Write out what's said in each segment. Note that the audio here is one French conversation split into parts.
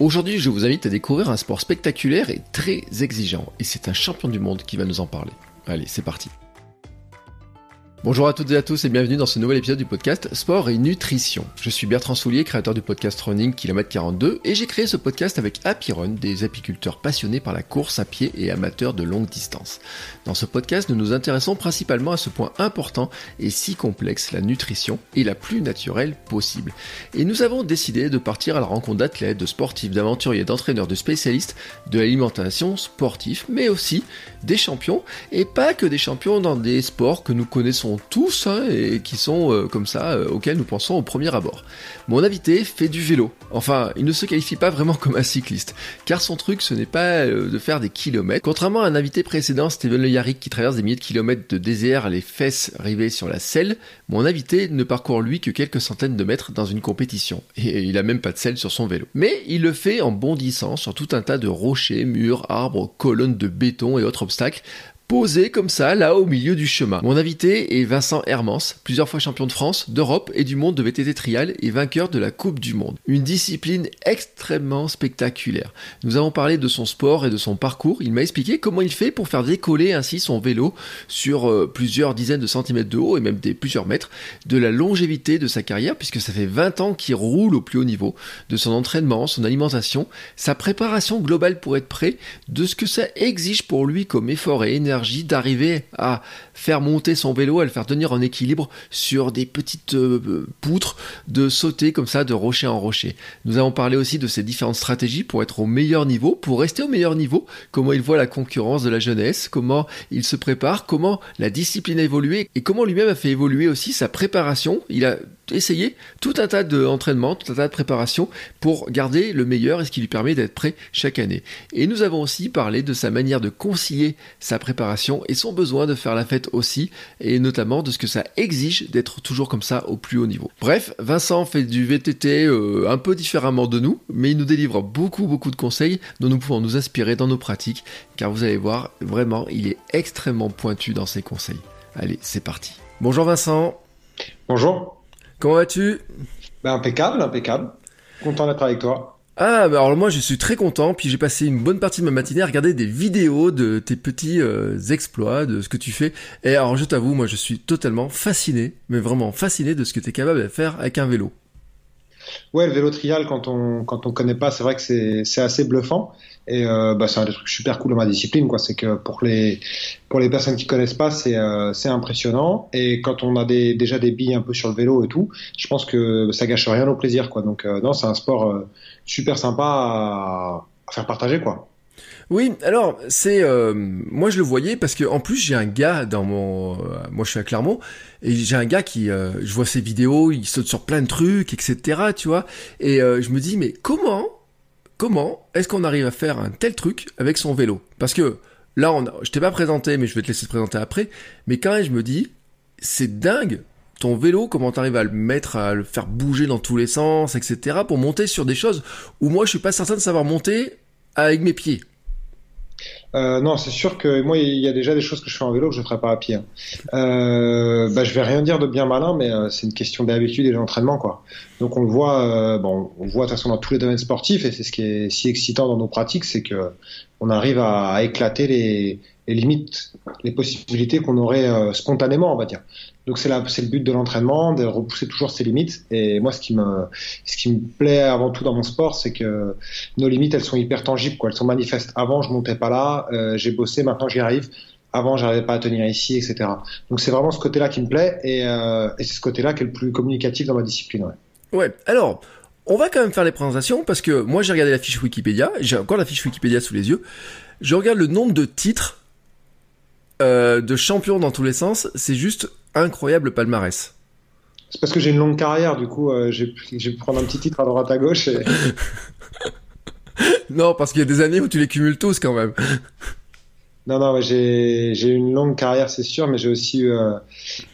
Aujourd'hui, je vous invite à découvrir un sport spectaculaire et très exigeant, et c'est un champion du monde qui va nous en parler. Allez, c'est parti. Bonjour à toutes et à tous et bienvenue dans ce nouvel épisode du podcast Sport et Nutrition. Je suis Bertrand Soulier, créateur du podcast Running Kilomètre 42 et j'ai créé ce podcast avec Happy Run, des apiculteurs passionnés par la course à pied et amateurs de longue distance. Dans ce podcast, nous nous intéressons principalement à ce point important et si complexe, la nutrition et la plus naturelle possible. Et nous avons décidé de partir à la rencontre d'athlètes, de sportifs, d'aventuriers, d'entraîneurs, de spécialistes de l'alimentation sportive, mais aussi des champions et pas que des champions dans des sports que nous connaissons tous hein, et qui sont euh, comme ça euh, auxquels nous pensons au premier abord. Mon invité fait du vélo. Enfin, il ne se qualifie pas vraiment comme un cycliste, car son truc ce n'est pas euh, de faire des kilomètres. Contrairement à un invité précédent, Steven Le Yarrick, qui traverse des milliers de kilomètres de désert, les fesses rivées sur la selle, mon invité ne parcourt lui que quelques centaines de mètres dans une compétition, et il a même pas de selle sur son vélo. Mais il le fait en bondissant sur tout un tas de rochers, murs, arbres, colonnes de béton et autres obstacles, posé comme ça, là au milieu du chemin. Mon invité est Vincent Hermans, plusieurs fois champion de France, d'Europe et du monde de VTT trial et vainqueur de la Coupe du Monde. Une discipline extrêmement spectaculaire. Nous avons parlé de son sport et de son parcours. Il m'a expliqué comment il fait pour faire décoller ainsi son vélo sur euh, plusieurs dizaines de centimètres de haut et même des plusieurs mètres, de la longévité de sa carrière puisque ça fait 20 ans qu'il roule au plus haut niveau, de son entraînement, son alimentation, sa préparation globale pour être prêt, de ce que ça exige pour lui comme effort et énergie d'arriver à faire monter son vélo, à le faire tenir en équilibre sur des petites euh, poutres, de sauter comme ça de rocher en rocher. Nous avons parlé aussi de ces différentes stratégies pour être au meilleur niveau, pour rester au meilleur niveau, comment il voit la concurrence de la jeunesse, comment il se prépare, comment la discipline a évolué et comment lui-même a fait évoluer aussi sa préparation. Il a essayé tout un tas d'entraînements, tout un tas de préparations pour garder le meilleur et ce qui lui permet d'être prêt chaque année. Et nous avons aussi parlé de sa manière de concilier sa préparation et son besoin de faire la fête aussi, et notamment de ce que ça exige d'être toujours comme ça au plus haut niveau. Bref, Vincent fait du VTT euh, un peu différemment de nous, mais il nous délivre beaucoup beaucoup de conseils dont nous pouvons nous inspirer dans nos pratiques, car vous allez voir, vraiment, il est extrêmement pointu dans ses conseils. Allez, c'est parti. Bonjour Vincent. Bonjour. Comment vas-tu? Ben, Impeccable, impeccable. Content d'être avec toi. Ah, bah alors moi je suis très content, puis j'ai passé une bonne partie de ma matinée à regarder des vidéos de tes petits euh, exploits, de ce que tu fais. Et alors je t'avoue, moi je suis totalement fasciné, mais vraiment fasciné de ce que tu es capable de faire avec un vélo. Ouais, le vélo trial, quand on quand on connaît pas, c'est vrai que c'est assez bluffant. Et euh, bah, c'est un des trucs super cool dans ma discipline, quoi. C'est que pour les pour les personnes qui connaissent pas, c'est euh, c'est impressionnant. Et quand on a déjà des billes un peu sur le vélo et tout, je pense que ça gâche rien au plaisir, quoi. Donc euh, non, c'est un sport super sympa à, à, faire partager, quoi. Oui, alors c'est moi je le voyais parce que en plus j'ai un gars dans mon moi je suis à Clermont et j'ai un gars qui je vois ses vidéos, il saute sur plein de trucs etc. Tu vois et je me dis mais comment comment est-ce qu'on arrive à faire un tel truc avec son vélo? Parce que là, on je t'ai pas présenté, mais je vais te laisser te présenter après. Mais quand même, je me dis, c'est dingue ton vélo, comment t'arrives à le mettre, à le faire bouger dans tous les sens, etc. pour monter sur des choses où moi, je suis pas certain de savoir monter avec mes pieds. Euh, non, c'est sûr que moi, il y a déjà des choses que je fais en vélo que je ne ferai pas à pied. Hein. Euh, bah, je vais rien dire de bien malin, mais euh, c'est une question d'habitude et d'entraînement, quoi. Donc on le voit, euh, bon, on voit de toute façon dans tous les domaines sportifs, et c'est ce qui est si excitant dans nos pratiques, c'est que on arrive à éclater les, les limites, les possibilités qu'on aurait euh, spontanément, on va dire. Donc c'est le but de l'entraînement, de repousser toujours ses limites. Et moi, ce qui me, ce qui me plaît avant tout dans mon sport, c'est que nos limites, elles sont hyper tangibles, quoi. Elles sont manifestes. Avant, je montais pas là, euh, j'ai bossé, maintenant j'y arrive. Avant, j'arrivais pas à tenir ici, etc. Donc c'est vraiment ce côté-là qui me plaît, et, euh, et c'est ce côté-là qui est le plus communicatif dans ma discipline. Ouais. ouais. Alors. On va quand même faire les présentations parce que moi j'ai regardé la fiche Wikipédia, j'ai encore la fiche Wikipédia sous les yeux. Je regarde le nombre de titres euh, de champion dans tous les sens, c'est juste incroyable palmarès. C'est parce que j'ai une longue carrière, du coup, euh, j'ai pu prendre un petit titre à droite à gauche. Et... non, parce qu'il y a des années où tu les cumules tous quand même. Non, non, j'ai une longue carrière, c'est sûr, mais j'ai aussi eu euh,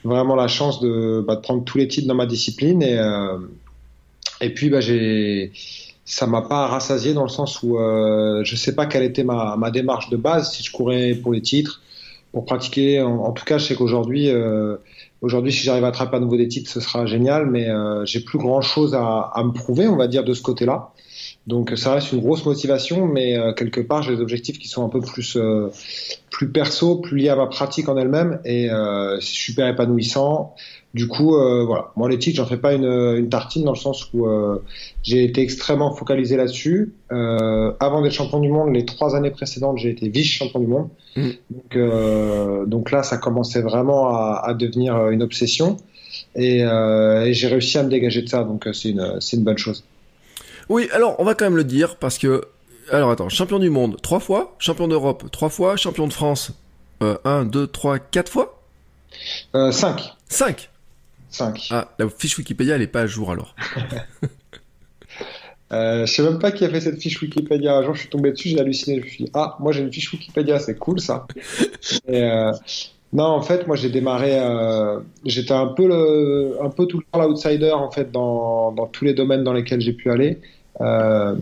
vraiment la chance de, bah, de, prendre tous les titres dans ma discipline et euh, et puis bah, j'ai ça m'a pas rassasié dans le sens où euh, je sais pas quelle était ma, ma démarche de base si je courais pour les titres pour pratiquer. En, tout cas, je sais qu'aujourd'hui, euh, aujourd'hui, si j'arrive à attraper à nouveau des titres, ce sera génial. Mais euh, j'ai plus grand chose à, à, me prouver, on va dire, de ce côté-là. Donc ça reste une grosse motivation, mais quelque part j'ai des objectifs qui sont un peu plus plus perso, plus liés à ma pratique en elle-même, et c'est super épanouissant. Du coup, euh, voilà, moi les titres, j'en fais pas une, une, tartine dans le sens où euh, j'ai été extrêmement focalisé là-dessus. Euh, avant d'être champion du monde, les trois années précédentes, j'ai été vice-champion du monde. Mm. Donc, euh, donc, là, ça commençait vraiment à, à devenir une obsession, et, euh, et j'ai réussi à me dégager de ça. Donc c'est une, c'est une bonne chose. Oui, alors on va quand même le dire parce que, alors attends, champion du monde trois fois, champion d'Europe trois fois, champion de France un, deux, trois, quatre fois? cinq. Cinq? 5. Ah, la fiche Wikipédia, elle est pas à jour alors. euh, je sais même pas qui a fait cette fiche Wikipédia. Un jour, je suis tombé dessus, j'ai halluciné. Je me suis dit, ah, moi j'ai une fiche Wikipédia, c'est cool ça. Et, euh, non, en fait, moi j'ai démarré, euh, j'étais un peu le, un peu tout le temps l'outsider en fait dans, dans tous les domaines dans lesquels j'ai pu aller. Euh,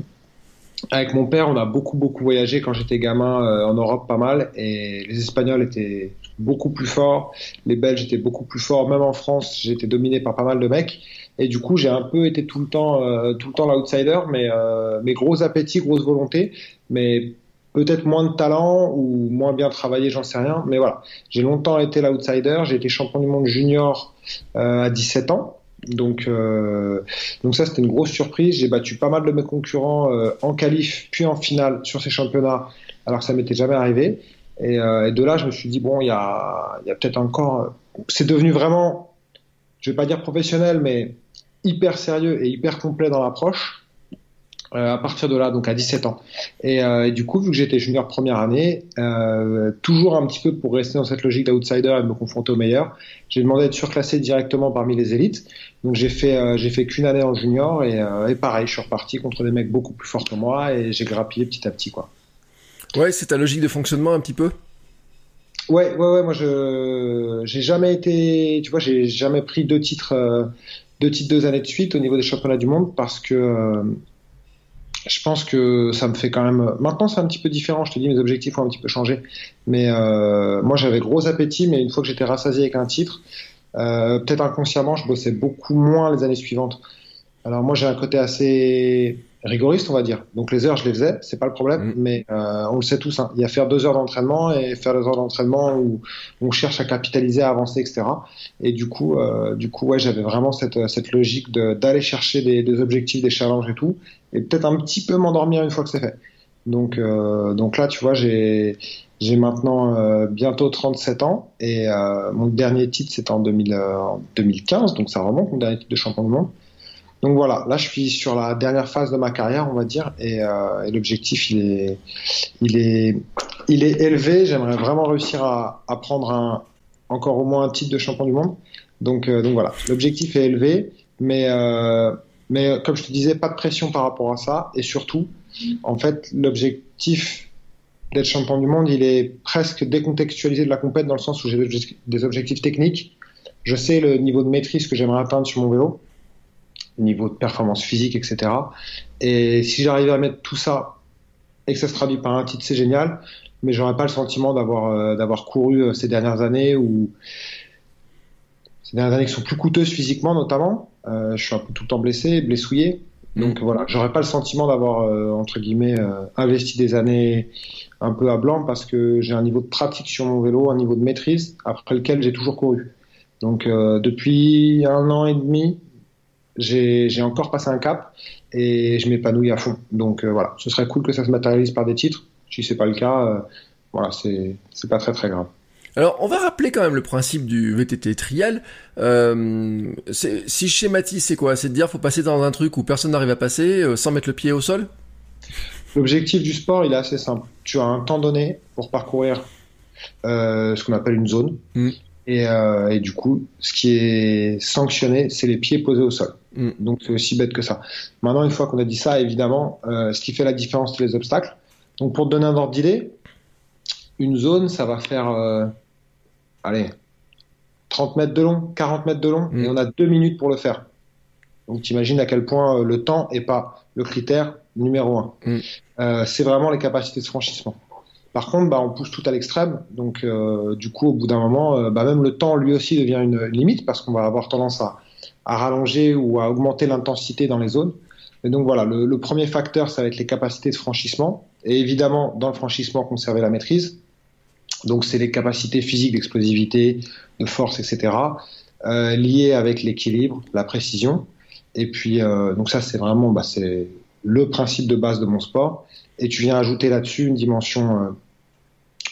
avec mon père, on a beaucoup beaucoup voyagé quand j'étais gamin euh, en Europe, pas mal, et les Espagnols étaient beaucoup plus forts, les Belges étaient beaucoup plus forts, même en France, été dominé par pas mal de mecs, et du coup j'ai un peu été tout le temps euh, tout le temps l'outsider, mais euh, mais gros appétit, grosse volonté, mais peut-être moins de talent ou moins bien travaillé, j'en sais rien, mais voilà, j'ai longtemps été l'outsider, j'ai été champion du monde junior euh, à 17 ans. Donc, euh, donc ça c'était une grosse surprise. J'ai battu pas mal de mes concurrents euh, en qualif puis en finale sur ces championnats, alors ça m'était jamais arrivé. Et, euh, et, de là, je me suis dit bon, il y a, y a peut-être encore. C'est devenu vraiment, je vais pas dire professionnel, mais hyper sérieux et hyper complet dans l'approche. Euh, à partir de là, donc à 17 ans. Et, euh, et du coup, vu que j'étais junior première année, euh, toujours un petit peu pour rester dans cette logique d'outsider et me confronter aux meilleurs, j'ai demandé à être surclassé directement parmi les élites. Donc j'ai fait euh, j'ai fait qu'une année en junior et, euh, et, pareil, je suis reparti contre des mecs beaucoup plus forts que moi et j'ai grappillé petit à petit quoi. Ouais, c'est ta logique de fonctionnement un petit peu? Ouais, ouais, ouais. Moi, je j'ai jamais été, tu vois, j'ai jamais pris deux titres, deux titres deux années de suite au niveau des championnats du monde parce que je pense que ça me fait quand même. Maintenant, c'est un petit peu différent. Je te dis, mes objectifs ont un petit peu changé. Mais euh, moi, j'avais gros appétit, mais une fois que j'étais rassasié avec un titre, euh, peut-être inconsciemment, je bossais beaucoup moins les années suivantes. Alors moi, j'ai un côté assez rigoriste, on va dire. Donc les heures, je les faisais, c'est pas le problème, mm. mais euh, on le sait tous. Hein. Il y a faire deux heures d'entraînement et faire deux heures d'entraînement où on cherche à capitaliser, à avancer, etc. Et du coup, euh, du coup, ouais, j'avais vraiment cette, cette logique d'aller chercher des, des, objectifs, des challenges et tout, et peut-être un petit peu m'endormir une fois que c'est fait. Donc, euh, donc là, tu vois, j'ai j'ai maintenant euh, bientôt 37 ans et euh, mon dernier titre c'était en 2000, 2015, donc ça remonte mon dernier titre de champion du monde. Donc voilà, là je suis sur la dernière phase de ma carrière, on va dire, et, euh, et l'objectif il est, il est, il est élevé. J'aimerais vraiment réussir à, à, prendre un, encore au moins un titre de champion du monde. Donc, euh, donc voilà, l'objectif est élevé, mais, euh, mais comme je te disais, pas de pression par rapport à ça, et surtout, en fait, l'objectif d'être champion du monde, il est presque décontextualisé de la compète dans le sens où j'ai des objectifs techniques. Je sais le niveau de maîtrise que j'aimerais atteindre sur mon vélo niveau de performance physique, etc. Et si j'arrivais à mettre tout ça et que ça se traduit par un titre, c'est génial. Mais j'aurais pas le sentiment d'avoir euh, couru euh, ces dernières années ou ces dernières années qui sont plus coûteuses physiquement notamment. Euh, je suis un peu tout le temps blessé, blessouillé. Donc voilà, j'aurais pas le sentiment d'avoir euh, entre guillemets euh, investi des années un peu à blanc parce que j'ai un niveau de pratique sur mon vélo, un niveau de maîtrise après lequel j'ai toujours couru. Donc depuis un an et demi, j'ai encore passé un cap et je m'épanouis à fond. Donc euh, voilà, ce serait cool que ça se matérialise par des titres. Si c'est pas le cas, euh, voilà, c'est pas très très grave. Alors, on va rappeler quand même le principe du VTT trial. Euh, si je schématise, c'est quoi? C'est de dire faut passer dans un truc où personne n'arrive à passer euh, sans mettre le pied au sol? L'objectif du sport, il est assez simple. Tu as un temps donné pour parcourir euh, ce qu'on appelle une zone. Mm. Et, et, du coup, ce qui est sanctionné, c'est les pieds posés au sol. Mm. Donc c'est aussi bête que ça. Maintenant, une fois qu'on a dit ça, évidemment, ce qui fait la différence, c'est les obstacles. Donc pour te donner un ordre d'idée, une zone, ça va faire, allez, 30 mètres de long, 40 mètres de long, mm. et on a deux minutes pour le faire. Donc t'imagines à quel point euh, le temps est pas le critère numéro un. Mm. Euh, c'est vraiment les capacités de franchissement. Par contre, bah, on pousse tout à l'extrême, donc euh, du coup, au bout d'un moment, euh, bah, même le temps lui aussi devient une, limite parce qu'on va avoir tendance à, à, rallonger ou à augmenter l'intensité dans les zones. Et donc voilà, le, le, premier facteur, ça va être les capacités de franchissement. Et évidemment, dans le franchissement, conserver la maîtrise. Donc c'est les capacités physiques d'explosivité, de force, etc. Euh, liées avec l'équilibre, la précision. Et puis euh, donc ça c'est vraiment bah, c'est le principe de base de mon sport. Et tu viens ajouter là-dessus une dimension euh,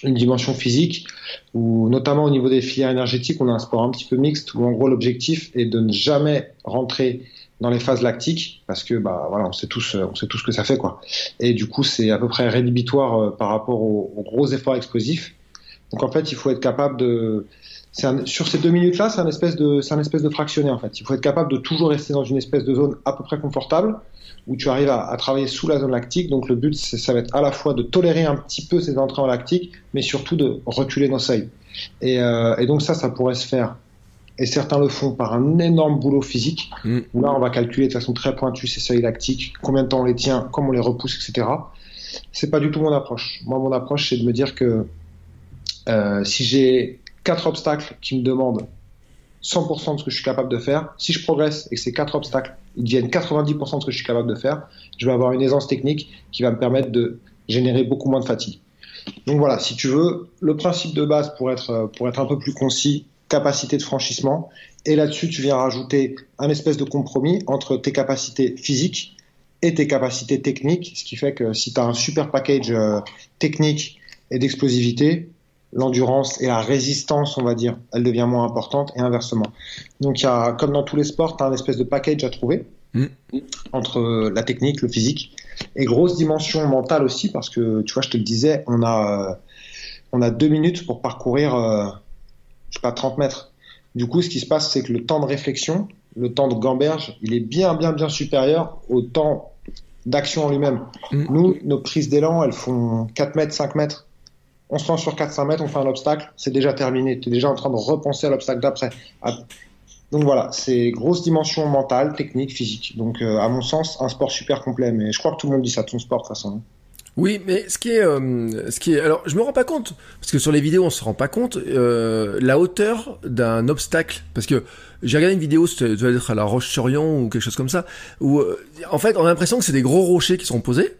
une dimension physique, où notamment au niveau des filières énergétiques, on a un sport un petit peu mixte, où en gros l'objectif est de ne jamais rentrer dans les phases lactiques, parce que bah voilà, on sait tous, on sait tous ce que ça fait quoi. Et du coup, c'est à peu près rédhibitoire par rapport aux, gros efforts explosifs. Donc en fait, il faut être capable de, un, sur ces deux minutes-là, c'est un espèce de, c'est un espèce de fractionné en fait. Il faut être capable de toujours rester dans une espèce de zone à peu près confortable, où tu arrives à, à travailler sous la zone lactique. Donc le but, ça va être à la fois de tolérer un petit peu ces entrées en lactique, mais surtout de reculer nos seuils. Et, euh, et donc ça, ça pourrait se faire et certains le font par un énorme boulot physique, mmh. là on va calculer de façon très pointue ces seuils lactiques, combien de temps on les tient, comment on les repousse, etc. C'est pas du tout mon approche. Moi, mon approche, c'est de me dire que euh, si j'ai quatre obstacles qui me demandent 100% de ce que je suis capable de faire, si je progresse et que ces quatre obstacles deviennent 90% de ce que je suis capable de faire, je vais avoir une aisance technique qui va me permettre de générer beaucoup moins de fatigue. Donc voilà, si tu veux, le principe de base pour être, pour être un peu plus concis, capacité de franchissement. Et là-dessus, tu viens rajouter un espèce de compromis entre tes capacités physiques et tes capacités techniques, ce qui fait que si tu as un super package euh, technique et d'explosivité, l'endurance et la résistance, on va dire, elle devient moins importante et inversement. Donc, il y a, comme dans tous les sports, tu as un espèce de package à trouver mmh. entre la technique, le physique et grosse dimension mentale aussi, parce que tu vois, je te le disais, on a, euh, on a deux minutes pour parcourir. Euh, je sais pas, 30 mètres. Du coup, ce qui se passe, c'est que le temps de réflexion, le temps de gamberge, il est bien, bien, bien supérieur au temps d'action en lui-même. Mm. Nous, nos prises d'élan, elles font 4 mètres, 5 mètres. On se lance sur 4-5 mètres, on fait un obstacle, c'est déjà terminé. Tu es déjà en train de repenser à l'obstacle d'après. Donc voilà, c'est grosse dimension mentale, technique, physique. Donc euh, à mon sens, un sport super complet. Mais je crois que tout le monde dit ça son sport de toute façon. Oui, mais ce qui est, euh, ce qui est, alors je me rends pas compte parce que sur les vidéos on se rend pas compte euh, la hauteur d'un obstacle parce que j'ai regardé une vidéo, ça doit être à la Roche-sur-Yon ou quelque chose comme ça, où en fait on a l'impression que c'est des gros rochers qui sont posés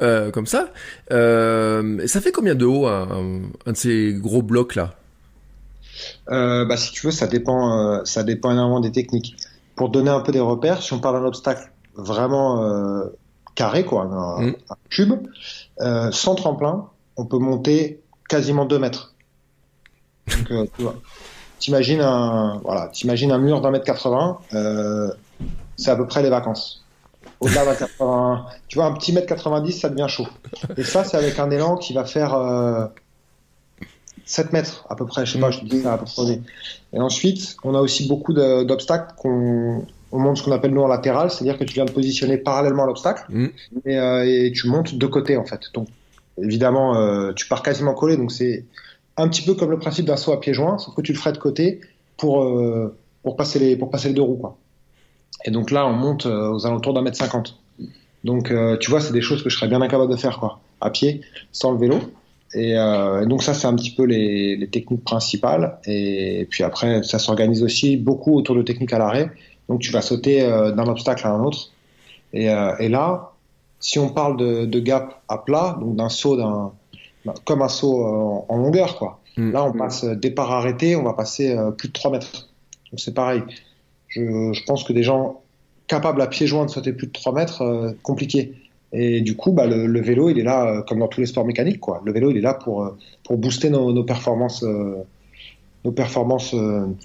euh, comme ça. Euh, ça fait combien de haut un, un de ces gros blocs là? Bah si tu veux, ça dépend, ça dépend énormément des techniques. Pour donner un peu des repères, si on parle d'un obstacle vraiment carré, quoi, un, mm. un cube, euh, sans tremplin, on peut monter quasiment 2 mètres. Donc, euh, tu vois, t'imagines un, voilà, t'imagines un mur d'un mètre 80, euh, c'est à peu près les vacances. Au-delà d'un 80, tu vois, un petit mètre 90, ça devient chaud. Et ça, c'est avec un élan qui va faire euh, 7 mètres à peu près, je sais pas, je te dis ça à peu près. Et ensuite, on a aussi beaucoup d'obstacles qu'on on monte ce qu'on appelle nous en latéral, c'est-à-dire que tu viens de positionner parallèlement à l'obstacle mm. et, euh, et, tu montes de côté en fait. Donc évidemment, euh, tu pars quasiment collé, donc c'est un petit peu comme le principe d'un saut à pieds joints, sauf que tu le ferais de côté pour euh, pour passer les pour passer les deux roues quoi. Et donc là, on monte euh, aux alentours d'un mètre cinquante. Donc euh, tu vois, c'est des choses que je serais bien incapable de faire quoi, à pied, sans le vélo. Et, euh, donc ça, c'est un petit peu les, les, techniques principales. Et puis après, ça s'organise aussi beaucoup autour de techniques à l'arrêt. Donc tu vas sauter euh, d'un obstacle à un autre. Et, et, là, si on parle de, de gap à plat, donc d'un saut d'un comme un saut en, en longueur, quoi. Mm. Là, on passe départ arrêté, on va passer plus de 3 mètres. Donc c'est pareil. Je, je, pense que des gens capables à pieds joints de sauter plus de 3 mètres, euh, compliqué. Et du coup, bah, le, le, vélo, il est là, comme dans tous les sports mécaniques, quoi. Le vélo, il est là pour, pour booster nos, nos performances, nos performances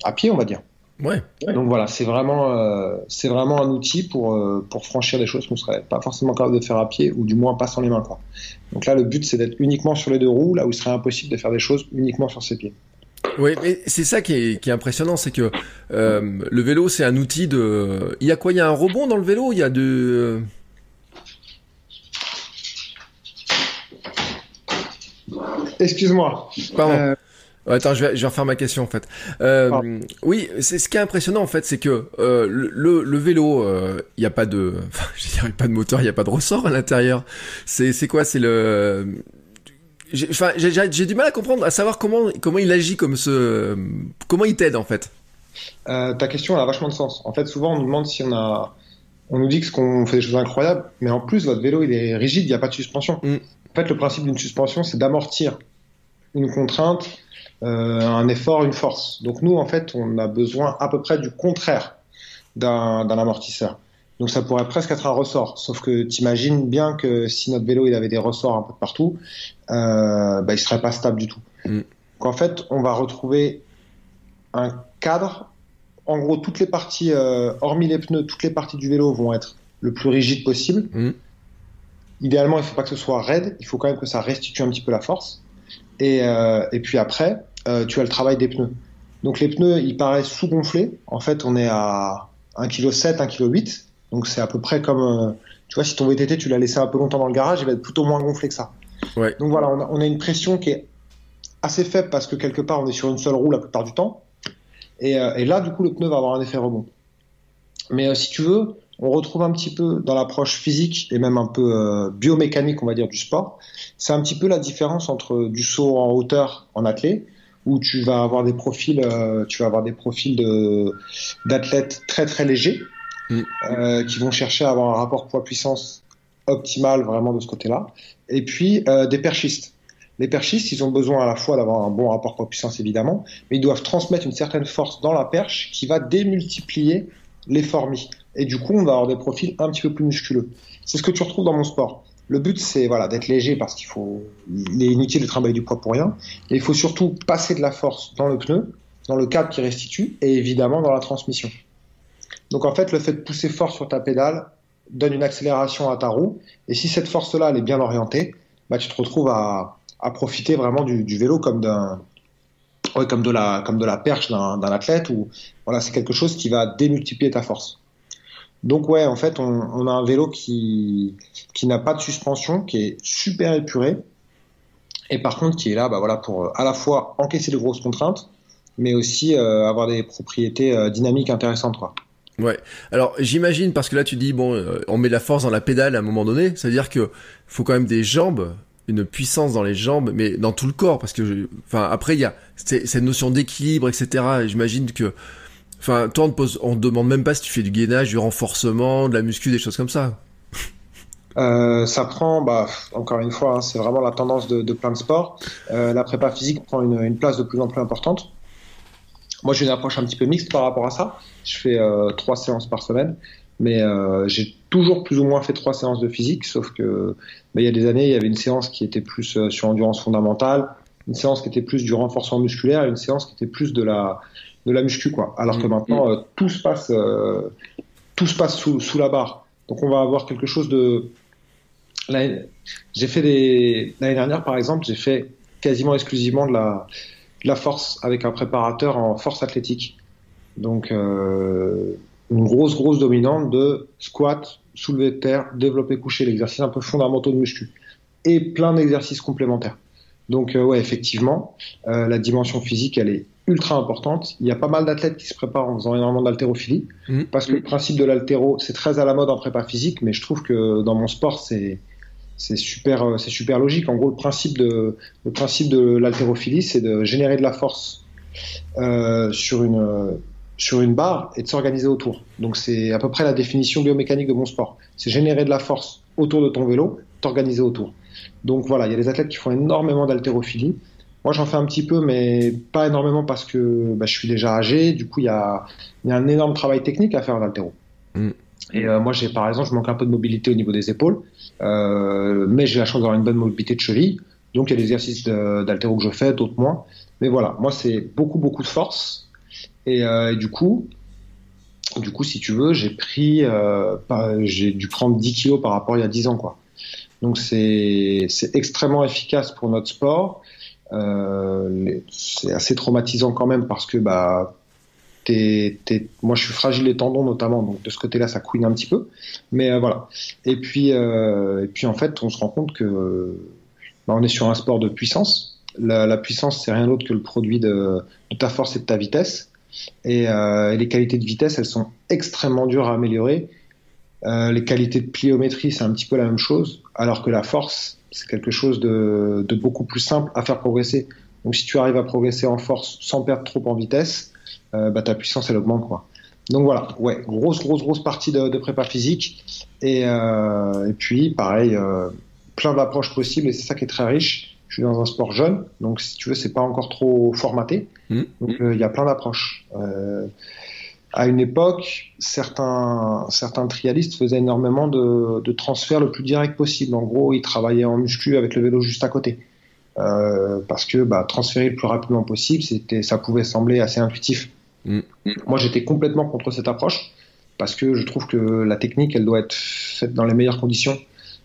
à pied, on va dire. Ouais. Donc voilà, c'est vraiment, euh, c'est vraiment un outil pour, euh, pour franchir des choses qu'on serait pas forcément capable de faire à pied ou du moins pas sans les mains. Quoi. Donc là, le but, c'est d'être uniquement sur les deux roues, là où il serait impossible de faire des choses uniquement sur ses pieds. Oui, mais c'est ça qui est, qui est impressionnant, c'est que euh, le vélo, c'est un outil de. Il y a quoi? Il y a un rebond dans le vélo? Il y a de. Excuse-moi. Pardon. Euh, Attends, je vais, je vais refaire ma question en fait. Euh, oui, c'est ce qui est impressionnant en fait, c'est que euh, le, le, vélo, il euh, n'y a pas de, enfin, je dirais pas de moteur, il n'y a pas de ressort à l'intérieur. C'est c'est quoi? C'est le, enfin, j'ai du mal à comprendre, à savoir comment comment il agit comme ce, comment il t'aide en fait. Euh, ta question elle a vachement de sens. En fait, souvent on nous demande si on a on nous dit que qu'on fait des choses incroyables, mais en plus votre vélo il est rigide, il n'y a pas de suspension. Mm. En fait, le principe d'une suspension, c'est d'amortir une contrainte, euh, un effort, une force. Donc nous, en fait, on a besoin à peu près du contraire d'un d'un amortisseur. Donc ça pourrait presque être un ressort, sauf que t'imagines bien que si notre vélo il avait des ressorts un peu partout, euh, bah, il serait pas stable du tout. Mm. Donc en fait, on va retrouver un cadre. En gros, toutes les parties, euh, hormis les pneus, toutes les parties du vélo vont être le plus rigide possible. Mm. Idéalement, il ne faut pas que ce soit raide, il faut quand même que ça restitue un petit peu la force. Et, euh, et puis après, euh, tu as le travail des pneus. Donc les pneus, ils paraissent sous-gonflés. En fait, on est à 1,7 kg, 1,8 kg. Donc c'est à peu près comme, euh, tu vois, si ton VTT, tu l'as laissé un peu longtemps dans le garage, il va être plutôt moins gonflé que ça. Ouais. Donc voilà, on a, on a une pression qui est assez faible parce que quelque part, on est sur une seule roue la plupart du temps. Et, euh, et là, du coup, le pneu va avoir un effet rebond. Mais euh, si tu veux, on retrouve un petit peu dans l'approche physique et même un peu euh, biomécanique, on va dire, du sport. C'est un petit peu la différence entre du saut en hauteur en athlète, où tu vas avoir des profils, euh, tu vas avoir des profils de d'athlètes très très légers, Mm. euh, qui vont chercher à avoir un rapport poids-puissance optimal vraiment de ce côté-là, et puis euh, des perchistes. Les perchistes, ils ont besoin à la fois d'avoir un bon rapport poids-puissance évidemment, mais ils doivent transmettre une certaine force dans la perche qui va démultiplier l'effort mis. Et du coup, on va avoir des profils un petit peu plus musculeux. C'est ce que tu retrouves dans mon sport. Le but, c'est voilà, d'être léger parce qu'il faut, il est inutile de travailler du poids pour rien. Et il faut surtout passer de la force dans le pneu, dans le cadre qui restitue, et évidemment dans la transmission. Donc en fait, le fait de pousser fort sur ta pédale donne une accélération à ta roue. Et si cette force-là, elle est bien orientée, bah, tu te retrouves à, profiter vraiment du, vélo comme d'un, ouais, comme de la, comme de la perche d'un athlète ou voilà, c'est quelque chose qui va démultiplier ta force. Donc ouais, en fait, on, on a un vélo qui, qui n'a pas de suspension, qui est super épuré, et par contre qui est là, bah voilà, pour euh, à la fois encaisser de grosses contraintes, mais aussi euh, avoir des propriétés euh, dynamiques intéressantes, quoi. Ouais. Alors j'imagine parce que là tu dis bon, euh, on met de la force dans la pédale à un moment donné, ça veut dire que faut quand même des jambes, une puissance dans les jambes, mais dans tout le corps parce que, enfin après il y a cette notion d'équilibre, etc. Et j'imagine que, enfin toi on te on demande même pas si tu fais du gainage, du renforcement, de la muscu, des choses comme ça. Euh, ça prend, bah, encore une fois, hein, c'est vraiment la tendance de, plein de sports. Euh, la prépa physique prend une place de plus en plus importante. Moi, j'ai une approche un petit peu mixte par rapport à ça. Je fais euh, trois séances par semaine, mais euh, j'ai toujours plus ou moins fait trois séances de physique, sauf que bah, il y a des années, il y avait une séance qui était plus euh, sur endurance fondamentale, une séance qui était plus du renforcement musculaire, une séance qui était plus de la de la muscu, quoi. Alors que Mhm. maintenant, euh, tout se passe euh, tout se passe sous, sous la barre. Donc, on va avoir quelque chose de L'année- J'ai fait des l'année dernière par exemple, j'ai fait quasiment exclusivement de la la force avec un préparateur en force athlétique. Donc euh, une grosse grosse dominante de squat, soulevé de terre, développé couché, l'exercice un peu fondamentaux de muscu et plein d'exercices complémentaires. Donc euh, ouais, effectivement, euh, la dimension physique elle est ultra importante. Il y a pas mal d'athlètes qui se préparent en faisant énormément d'haltérophilie Mhm. parce que le principe de l'haltéro, c'est très à la mode en prépa physique, mais je trouve que dans mon sport, c'est c'est super, euh, c'est super logique. En gros, le principe de le principe de l'haltérophilie, c'est de générer de la force euh, sur une euh, sur une barre et de s'organiser autour. Donc c'est à peu près la définition biomécanique de mon sport. C'est générer de la force autour de ton vélo, t'organiser autour. Donc voilà, il y a des athlètes qui font énormément d'haltérophilie. Moi, j'en fais un petit peu, mais pas énormément parce que bah, je suis déjà âgé. Du coup, il y a, y a un énorme travail technique à faire en haltéro. Mm. Et euh, moi, j'ai par exemple, je manque un peu de mobilité au niveau des épaules, euh, mais j'ai la chance d'avoir une bonne mobilité de cheville. Donc, il y a des exercices d'haltéro que je fais, d'autres moins. Mais voilà, moi, c'est beaucoup, beaucoup de force. Et, euh, du coup, du coup, si tu veux, j'ai pris, euh, j'ai dû prendre 10 kilos par rapport à il y a 10 ans, quoi. Donc, c'est extrêmement efficace pour notre sport. Euh, c'est assez traumatisant quand même parce que bah t'es, t'es- moi je suis fragile les tendons notamment donc de ce côté-là ça couine un petit peu. Mais euh, voilà. Et puis euh, et puis en fait on se rend compte que bah, on est sur un sport de puissance. La, puissance c'est rien d'autre que le produit de, ta force et de ta vitesse. Et, euh, et les qualités de vitesse elles sont extrêmement dures à améliorer. Les qualités de pliométrie c'est un petit peu la même chose alors que la force c'est quelque chose de beaucoup plus simple à faire progresser. Donc si tu arrives à progresser en force sans perdre trop en vitesse, euh, bah, ta puissance elle augmente quoi. donc voilà, ouais, grosse, grosse, grosse partie de, prépa physique. Et, euh, et puis, pareil, euh, plein d'approches possibles et c'est ça qui est très riche. Je suis dans un sport jeune, donc si tu veux, c'est pas encore trop formaté. Mmh. Donc euh, il y a plein d'approches. À une époque, certains, certains trialistes faisaient énormément de, de transferts le plus direct possible. En gros, ils travaillaient en muscu avec le vélo juste à côté. Euh, parce que bah, transférer le plus rapidement possible, c'était, ça pouvait sembler assez intuitif. Mm. Moi, j'étais complètement contre cette approche parce que je trouve que la technique, elle doit être faite dans les meilleures conditions,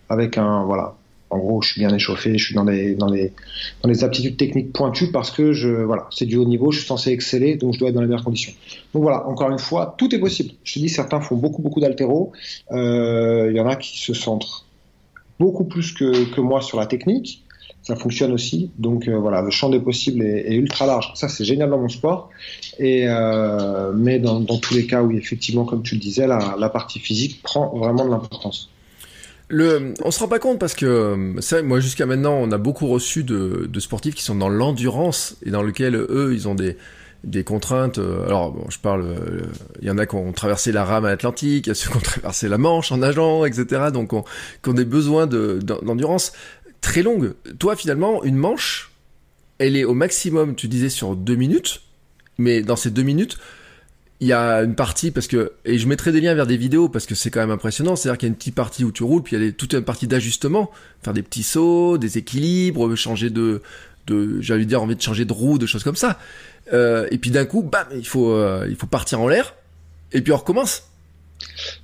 avec un voilà. En gros, je suis bien échauffé, je suis dans les dans les dans les aptitudes techniques pointues parce que je voilà, c'est du haut niveau, je suis censé exceller, donc je dois être dans les meilleures conditions. Donc voilà, encore une fois, tout est possible. Je te dis, certains font beaucoup beaucoup d'altéro, euh, il y en a qui se centrent beaucoup plus que que moi sur la technique ça fonctionne aussi. Donc euh, voilà, le champ des possibles est, ultra large. Ça, c'est génial dans mon sport. Et euh, mais dans, tous les cas, oui, effectivement, comme tu le disais, la, partie physique prend vraiment de l'importance. Le, on se rend pas compte parce que ça, moi jusqu'à maintenant, on a beaucoup reçu de, sportifs qui sont dans l'endurance et dans lequel eux, ils ont des, contraintes. Euh, alors, bon, je parle, il y en a qui ont traversé la rame atlantique, il y a ceux qui ont traversé la Manche en nageant, etc. Donc, qui ont des besoins d'endurance très longue. Toi, finalement, une manche, elle est au maximum, tu disais, sur deux minutes. Mais dans ces deux minutes, il y a une partie parce que et je mettrai des liens vers des vidéos parce que c'est quand même impressionnant c'est à dire qu'il y a une petite partie où tu roules puis il y a toute une partie d'ajustement faire des petits sauts des équilibres changer de de j'allais dire envie de changer de roue de choses comme ça euh, et puis d'un coup bam il faut euh, il faut partir en l'air et puis on recommence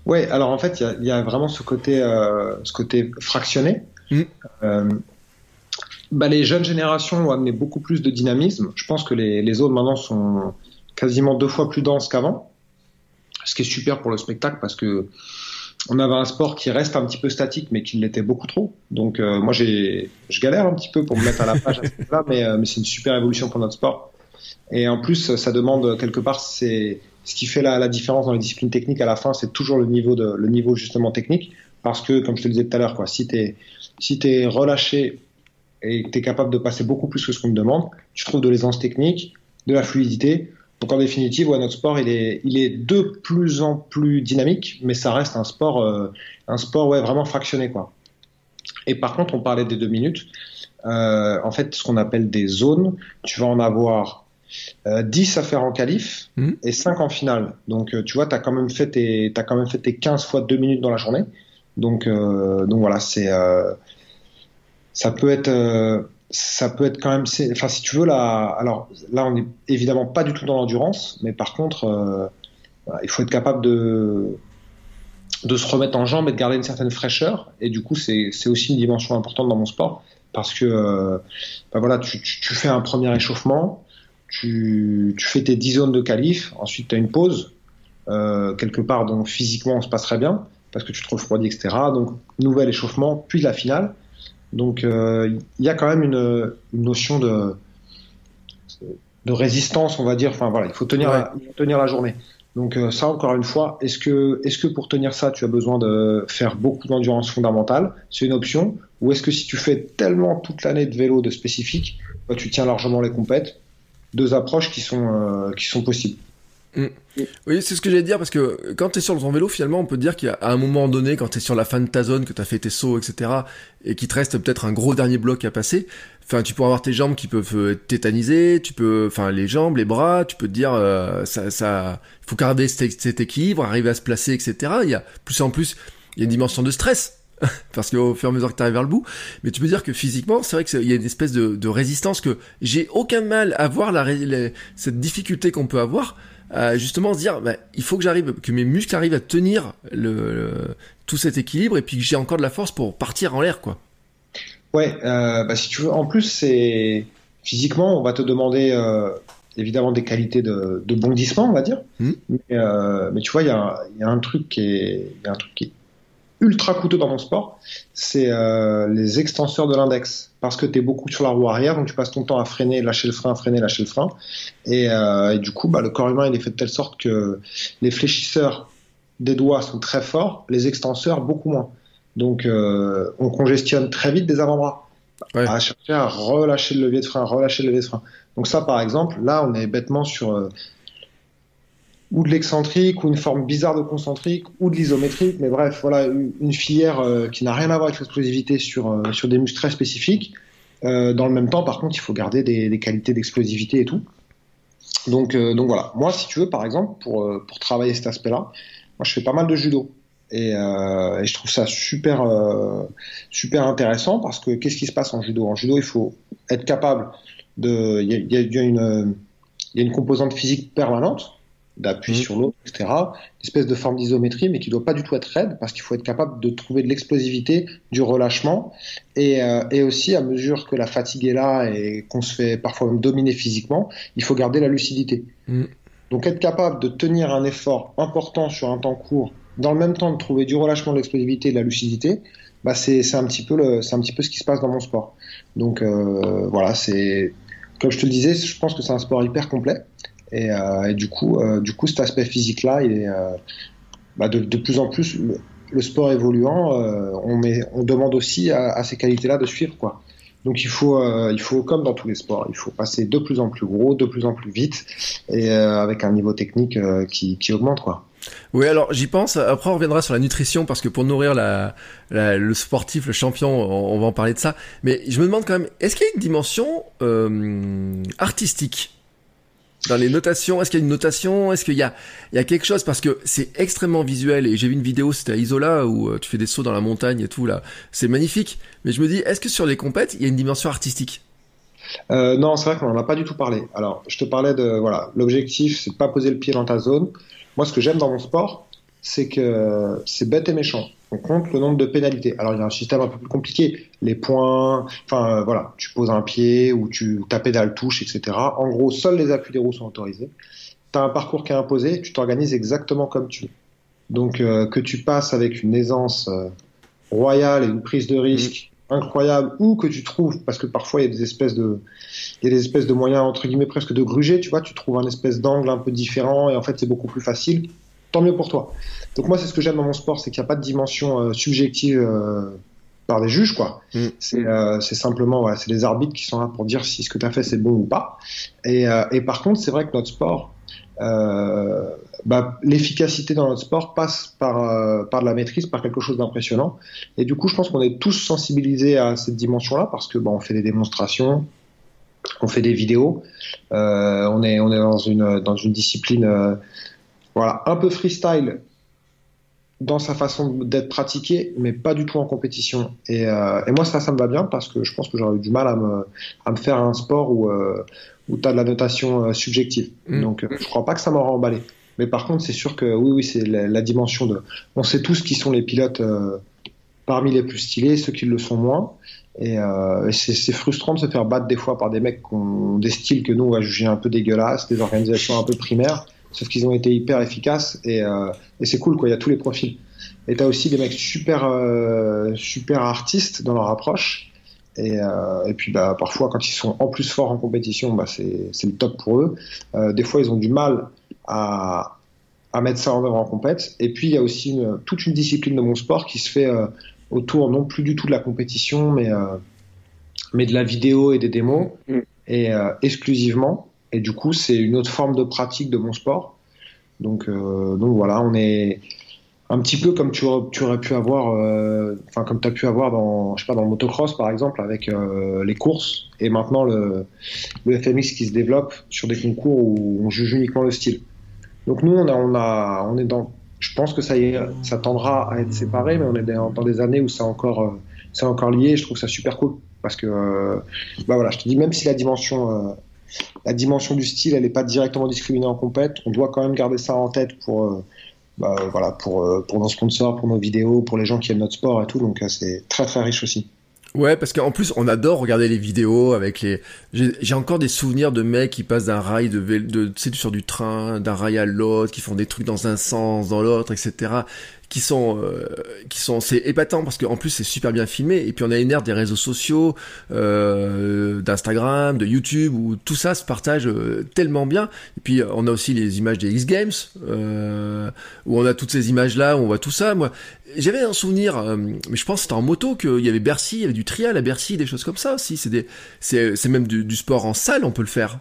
ouais alors en fait il y a, vraiment ce côté euh, ce côté fractionné Mm. Euh, bah, les jeunes générations ont amené beaucoup plus de dynamisme. Je pense que les, les zones maintenant sont quasiment deux fois plus denses qu'avant, ce qui est super pour le spectacle parce que on avait un sport qui reste un petit peu statique, mais qui l'était beaucoup trop. Donc euh, moi, j'ai, je galère un petit peu pour me mettre à la page à ce là mais, euh, mais c'est une super évolution pour notre sport. Et en plus, ça demande quelque part, c'est ce qui fait la, la, différence dans les disciplines techniques à la fin, c'est toujours le niveau de, le niveau justement technique, parce que comme je te le disais tout à l'heure, quoi, si si tu es relâché et que tu es capable de passer beaucoup plus que ce qu'on te demande, tu trouves de l'aisance technique, de la fluidité. Donc en définitive, ouais, notre sport, il est, il est de plus en plus dynamique, mais ça reste un sport, euh, un sport ouais, vraiment fractionné. Quoi. Et par contre, on parlait des deux minutes. Euh, en fait, ce qu'on appelle des zones, tu vas en avoir euh, 10 à faire en qualif mmh. et 5 en finale. Donc, euh, tu vois, tu as, as quand même fait tes 15 fois 2 minutes dans la journée. Donc, euh, donc voilà, c'est euh, ça peut être euh, ça peut être quand même enfin si tu veux là alors là on n'est évidemment pas du tout dans l'endurance mais par contre il faut être capable de de se remettre en jambe et de garder une certaine fraîcheur. Et du coup c'est aussi une dimension importante dans mon sport parce que bah voilà tu, tu, fais un premier échauffement tu, tu fais tes 10 zones de qualif ensuite tu as une pause quelque part donc physiquement on se passerait bien parce que tu te refroidis, etc. Donc, nouvel échauffement, puis la finale. Donc, euh, il y a quand même une, notion de, de résistance, on va dire. Enfin, voilà, il faut tenir, la, tenir la journée. Donc, euh, ça, encore une fois, est-ce que, est-ce que pour tenir ça, tu as besoin de faire beaucoup d'endurance fondamentale? C'est une option. Ou est-ce que si tu fais tellement toute l'année de vélo de spécifique, bah, tu tiens largement les compètes? Deux approches qui sont, euh, qui sont possibles. Mm. Oui, c'est ce que j'allais dire parce que quand tu es sur ton vélo, finalement, on peut dire qu'à un moment donné, quand tu es sur la fin de ta zone, que tu as fait tes sauts, etc., et qu'il te reste peut-être un gros dernier bloc à passer, enfin, tu peux avoir tes jambes qui peuvent euh, être tétanisées, tu peux, enfin, les jambes, les bras, tu peux te dire, euh, ça, ça, faut garder cet, cet, équilibre, arriver à se placer, etc. Il y a plus en plus, il y a une dimension de stress. parce qu'au fur et à mesure que tu arrives vers le bout, mais tu peux dire que physiquement, c'est vrai qu'il y a une espèce de, de résistance que j'ai aucun mal à voir la, cette difficulté qu'on peut avoir, justement se dire bah, il faut que j'arrive que mes muscles arrivent à tenir le, tout cet équilibre et puis que j'ai encore de la force pour partir en l'air quoi ouais euh, bah, si tu veux en plus c'est physiquement on va te demander euh, évidemment des qualités de, de, bondissement on va dire mmh. mais, euh, mais, tu vois il y a, y a, un truc qui est y a un truc qui est ultra coûteux dans mon sport, c'est euh, les extenseurs de l'index. Parce que tu es beaucoup sur la roue arrière, donc tu passes ton temps à freiner, lâcher le frein, freiner, lâcher le frein. Et, euh, du coup, bah, le corps humain il est fait de telle sorte que les fléchisseurs des doigts sont très forts, les extenseurs beaucoup moins. Donc euh, on congestionne très vite des avant-bras. À chercher à relâcher le levier de frein, relâcher le levier de frein. Donc ça, par exemple, là, on est bêtement sur ou de l'excentrique, ou une forme bizarre de concentrique, ou de l'isométrique. Mais bref, voilà, une filière euh, qui n'a rien à voir avec l'explosivité sur, euh, sur des muscles très spécifiques. Euh, dans le même temps, par contre, il faut garder des, qualités d'explosivité et tout. Donc, donc voilà. Moi, si tu veux, par exemple, pour, pour travailler cet aspect-là, moi, je fais pas mal de judo. Et, je trouve ça super, super intéressant parce que qu'est-ce qui se passe en judo? En judo, il faut être capable de. Il y y y a une composante physique permanente d'appui mmh. sur l'autre, etc. Une espèce de forme d'isométrie, mais qui ne doit pas du tout être raide, parce qu'il faut être capable de trouver de l'explosivité, du relâchement, et, euh, et, aussi à mesure que la fatigue est là et qu'on se fait parfois même dominer physiquement, il faut garder la lucidité. Mmh. Donc être capable de tenir un effort important sur un temps court, dans le même temps de trouver du relâchement, de l'explosivité et de la lucidité, bah c'est un petit peu le, c'est un petit peu ce qui se passe dans mon sport. Donc euh, voilà, c'est comme je te le disais, je pense que c'est un sport hyper complet. Et, euh, et du coup, euh, du coup, cet aspect physique-là, il euh, bah de, plus en plus le, sport évoluant, on, met, on demande aussi à, ces qualités-là de suivre, quoi. Donc il faut, il faut comme dans tous les sports, il faut passer de plus en plus gros, de plus en plus vite, et avec un niveau technique qui, qui, augmente quoi. Oui, alors j'y pense. Après, on reviendra sur la nutrition parce que pour nourrir la, le sportif, le champion, on, on, va en parler de ça. Mais je me demande quand même, est-ce qu'il y a une dimension artistique? Dans les notations, est-ce qu'il y a une notation Est-ce qu'il y a, quelque chose? Parce que c'est extrêmement visuel et j'ai vu une vidéo, c'était à Isola où euh, tu fais des sauts dans la montagne et tout là. C'est magnifique. Mais je me dis, est-ce que sur les compètes, il y a une dimension artistique? Euh, Non, c'est vrai qu'on n'en a pas du tout parlé. Alors, je te parlais de voilà, l'objectif, c'est de pas poser le pied dans ta zone. Moi, ce que j'aime dans mon sport, c'est que c'est bête et méchant on compte le nombre de pénalités. Alors il y a un système un peu plus compliqué, les points, enfin euh, voilà, tu poses un pied ou tu ta pédale touche, etc. En gros, seuls les appuis des roues sont autorisés. Tu as un parcours qui est imposé, tu t'organises exactement comme tu veux. Donc euh, que tu passes avec une aisance euh, royale et une prise de risque mmh. incroyable, ou que tu trouves, parce que parfois il y a des espèces de, il y a des espèces de moyens entre guillemets presque de gruger, tu vois, tu trouves un espèce d'angle un peu différent et en fait c'est beaucoup plus facile tant mieux pour toi. Donc moi, c'est ce que j'aime dans mon sport, c'est qu'il n'y a pas de dimension euh, subjective euh, par des juges, quoi. Mm. Euh, c'est simplement, voilà, c'est les arbitres qui sont là pour dire si ce que tu as fait c'est bon ou pas. Et, et par contre, c'est vrai que notre sport, bah, l'efficacité dans notre sport passe par, par de la maîtrise, par quelque chose d'impressionnant. Et du coup, je pense qu'on est tous sensibilisés à cette dimension-là parce que bah, on fait des démonstrations, on fait des vidéos, on est on est dans une dans une discipline voilà, un peu freestyle dans sa façon d'être pratiqué, mais pas du tout en compétition. Et, euh, et, moi, ça, ça me va bien parce que je pense que j'aurais eu du mal à me, à me faire un sport où, euh, où tu as de la notation euh, subjective. Mm. Donc, euh, je crois pas que ça m'aura emballé. Mais par contre, c'est sûr que oui, oui, c'est la, la, dimension de. On sait tous qui sont les pilotes euh, parmi les plus stylés, ceux qui le sont moins. Et, et c'est frustrant de se faire battre des fois par des mecs qui ont des styles que nous on va juger un peu dégueulasses, des organisations un peu primaires sauf qu'ils ont été hyper efficaces et, euh, et c'est cool quoi. Il y a tous les profils. Et t'as aussi des mecs super euh, super artistes dans leur approche. Et, euh, et puis bah, parfois quand ils sont en plus forts en compétition, bah, c'est le top pour eux. Euh, des fois ils ont du mal à, à mettre ça en œuvre en compète. Et puis il y a aussi une, toute une discipline de mon sport qui se fait euh, autour non plus du tout de la compétition, mais mais de la vidéo et des démos mm. et exclusivement. Et du coup, c'est une autre forme de pratique de mon sport. Donc, euh, donc voilà, on est un petit peu comme tu, aurais, pu avoir, euh, enfin comme tu as pu avoir dans, je sais pas, dans le motocross par exemple, avec euh, les courses, et maintenant le, le FMX qui se développe sur des concours où on juge uniquement le style. Donc nous, on, a, on, a, on est dans, je pense que ça, ça tendra à être séparé, mais on est dans, des années où c'est encore, c'est encore lié. Je trouve ça super cool parce que, bah voilà, je te dis même si la dimension la dimension du style, elle n'est pas directement discriminée en compète. On doit quand même garder ça en tête pour, euh, bah, voilà, euh, pour nos sponsors, pour nos vidéos, pour les gens qui aiment notre sport et tout. Donc euh, c'est très très riche aussi. Ouais, parce qu'en plus, on adore regarder les vidéos avec les. J'ai encore des souvenirs de mecs qui passent d'un rail de, de sur du train, d'un rail à l'autre, qui font des trucs dans un sens, dans l'autre, etc qui sont euh, qui sont c'est épatant parce qu'en plus c'est super bien filmé. Et puis on a une ère des réseaux sociaux euh, d'Instagram de YouTube où tout ça se partage euh, tellement bien. Et puis on a aussi les images des X Games où on a toutes ces images là où on voit tout ça. Moi j'avais un souvenir mais je pense c'était en moto qu'il y avait Bercy il y avait du trial à Bercy des choses comme ça aussi. C'est des c'est c'est même du, sport en salle on peut le faire.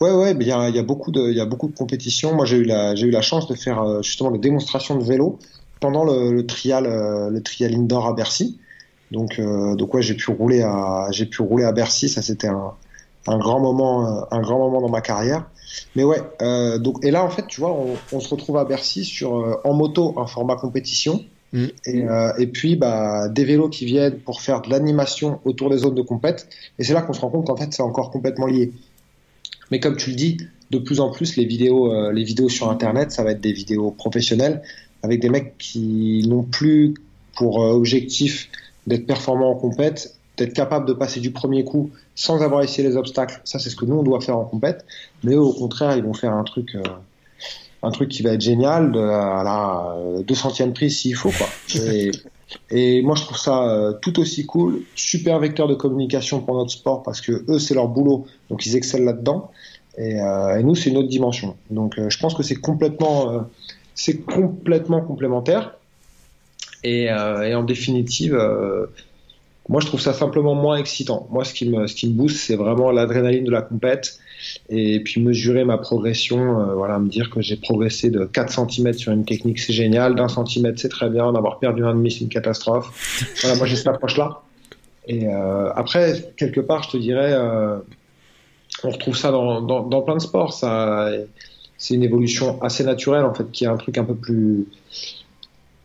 Ouais, ouais, il y a, beaucoup de, il y a beaucoup de compétitions. Moi, j'ai eu la, j'ai eu la chance de faire justement des démonstrations de vélo pendant le, le trial, euh, le trial indoor à Bercy. Donc, euh, donc ouais, j'ai pu rouler à, j'ai pu rouler à Bercy. Ça, c'était un, un grand moment, un grand moment dans ma carrière. Mais ouais, euh, donc et là en fait, tu vois, on, on se retrouve à Bercy sur en moto un format compétition. Mm. Et, et, puis bah, des vélos qui viennent pour faire de l'animation autour des zones de compète. Et c'est là qu'on se rend compte qu'en fait c'est encore complètement lié. Mais comme tu le dis, de plus en plus, les vidéos, euh, les vidéos sur Internet, ça va être des vidéos professionnelles avec des mecs qui n'ont plus pour euh, objectif d'être performants en compète, d'être capable de passer du premier coup sans avoir essayé les obstacles. Ça, c'est ce que nous, on doit faire en compète. Mais eux, au contraire, ils vont faire un truc, euh, un truc qui va être génial de, à la 200e prise s'il faut. Et, moi, je trouve ça tout aussi cool, super vecteur de communication pour notre sport parce que eux, c'est leur boulot, donc ils excellent là-dedans. Et, euh, nous, c'est une autre dimension. Donc, euh, je pense que c'est complètement, euh, c'est complètement complémentaire. Et, et en définitive, moi, je trouve ça simplement moins excitant. Moi, ce qui me, ce booste, c'est vraiment l'adrénaline de la compète. Et puis mesurer ma progression, voilà, me dire que j'ai progressé de 4 cm sur une technique, c'est génial. D'un centimètre, c'est très bien. D'avoir perdu un demi, c'est une catastrophe. Voilà, moi, j'ai cette approche-là. Et après, quelque part, je te dirais, on retrouve ça dans, dans, plein de sports. Ça, c'est une évolution assez naturelle en fait, qui est un truc un peu plus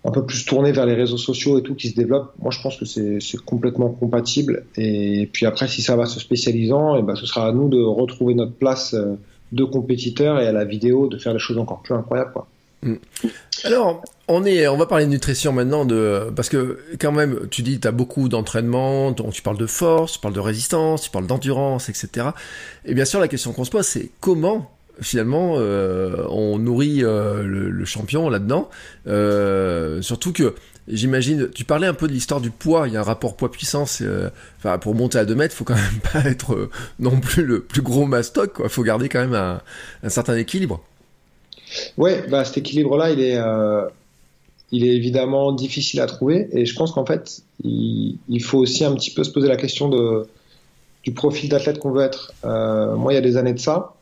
un peu plus tourné vers les réseaux sociaux et tout qui se développe. Moi, je pense que c'est complètement compatible. Et puis après, si ça va se spécialisant, et eh ben, ce sera à nous de retrouver notre place euh, de compétiteur et à la vidéo de faire des choses encore plus incroyables. Quoi. Mm. Alors, on est, on va parler de nutrition maintenant, parce que quand même, tu dis, tu as beaucoup d'entraînement, donc tu parles de force, tu parles de résistance, tu parles d'endurance, etc. Et bien sûr, la question qu'on se pose, c'est comment finalement euh, on nourrit euh, le, champion là-dedans. Euh, surtout que j'imagine, tu parlais un peu de l'histoire du poids. Il y a un rapport poids-puissance. enfin, pour monter à 2 mètres, faut quand même pas être non plus le plus gros mastoc. Il faut garder quand même un, certain équilibre. Ouais, bah cet équilibre-là, il est, il est évidemment difficile à trouver, et je pense qu'en fait, il, il, faut aussi un petit peu se poser la question du profil d'athlète qu'on veut être. Moi, il y a des années de ça,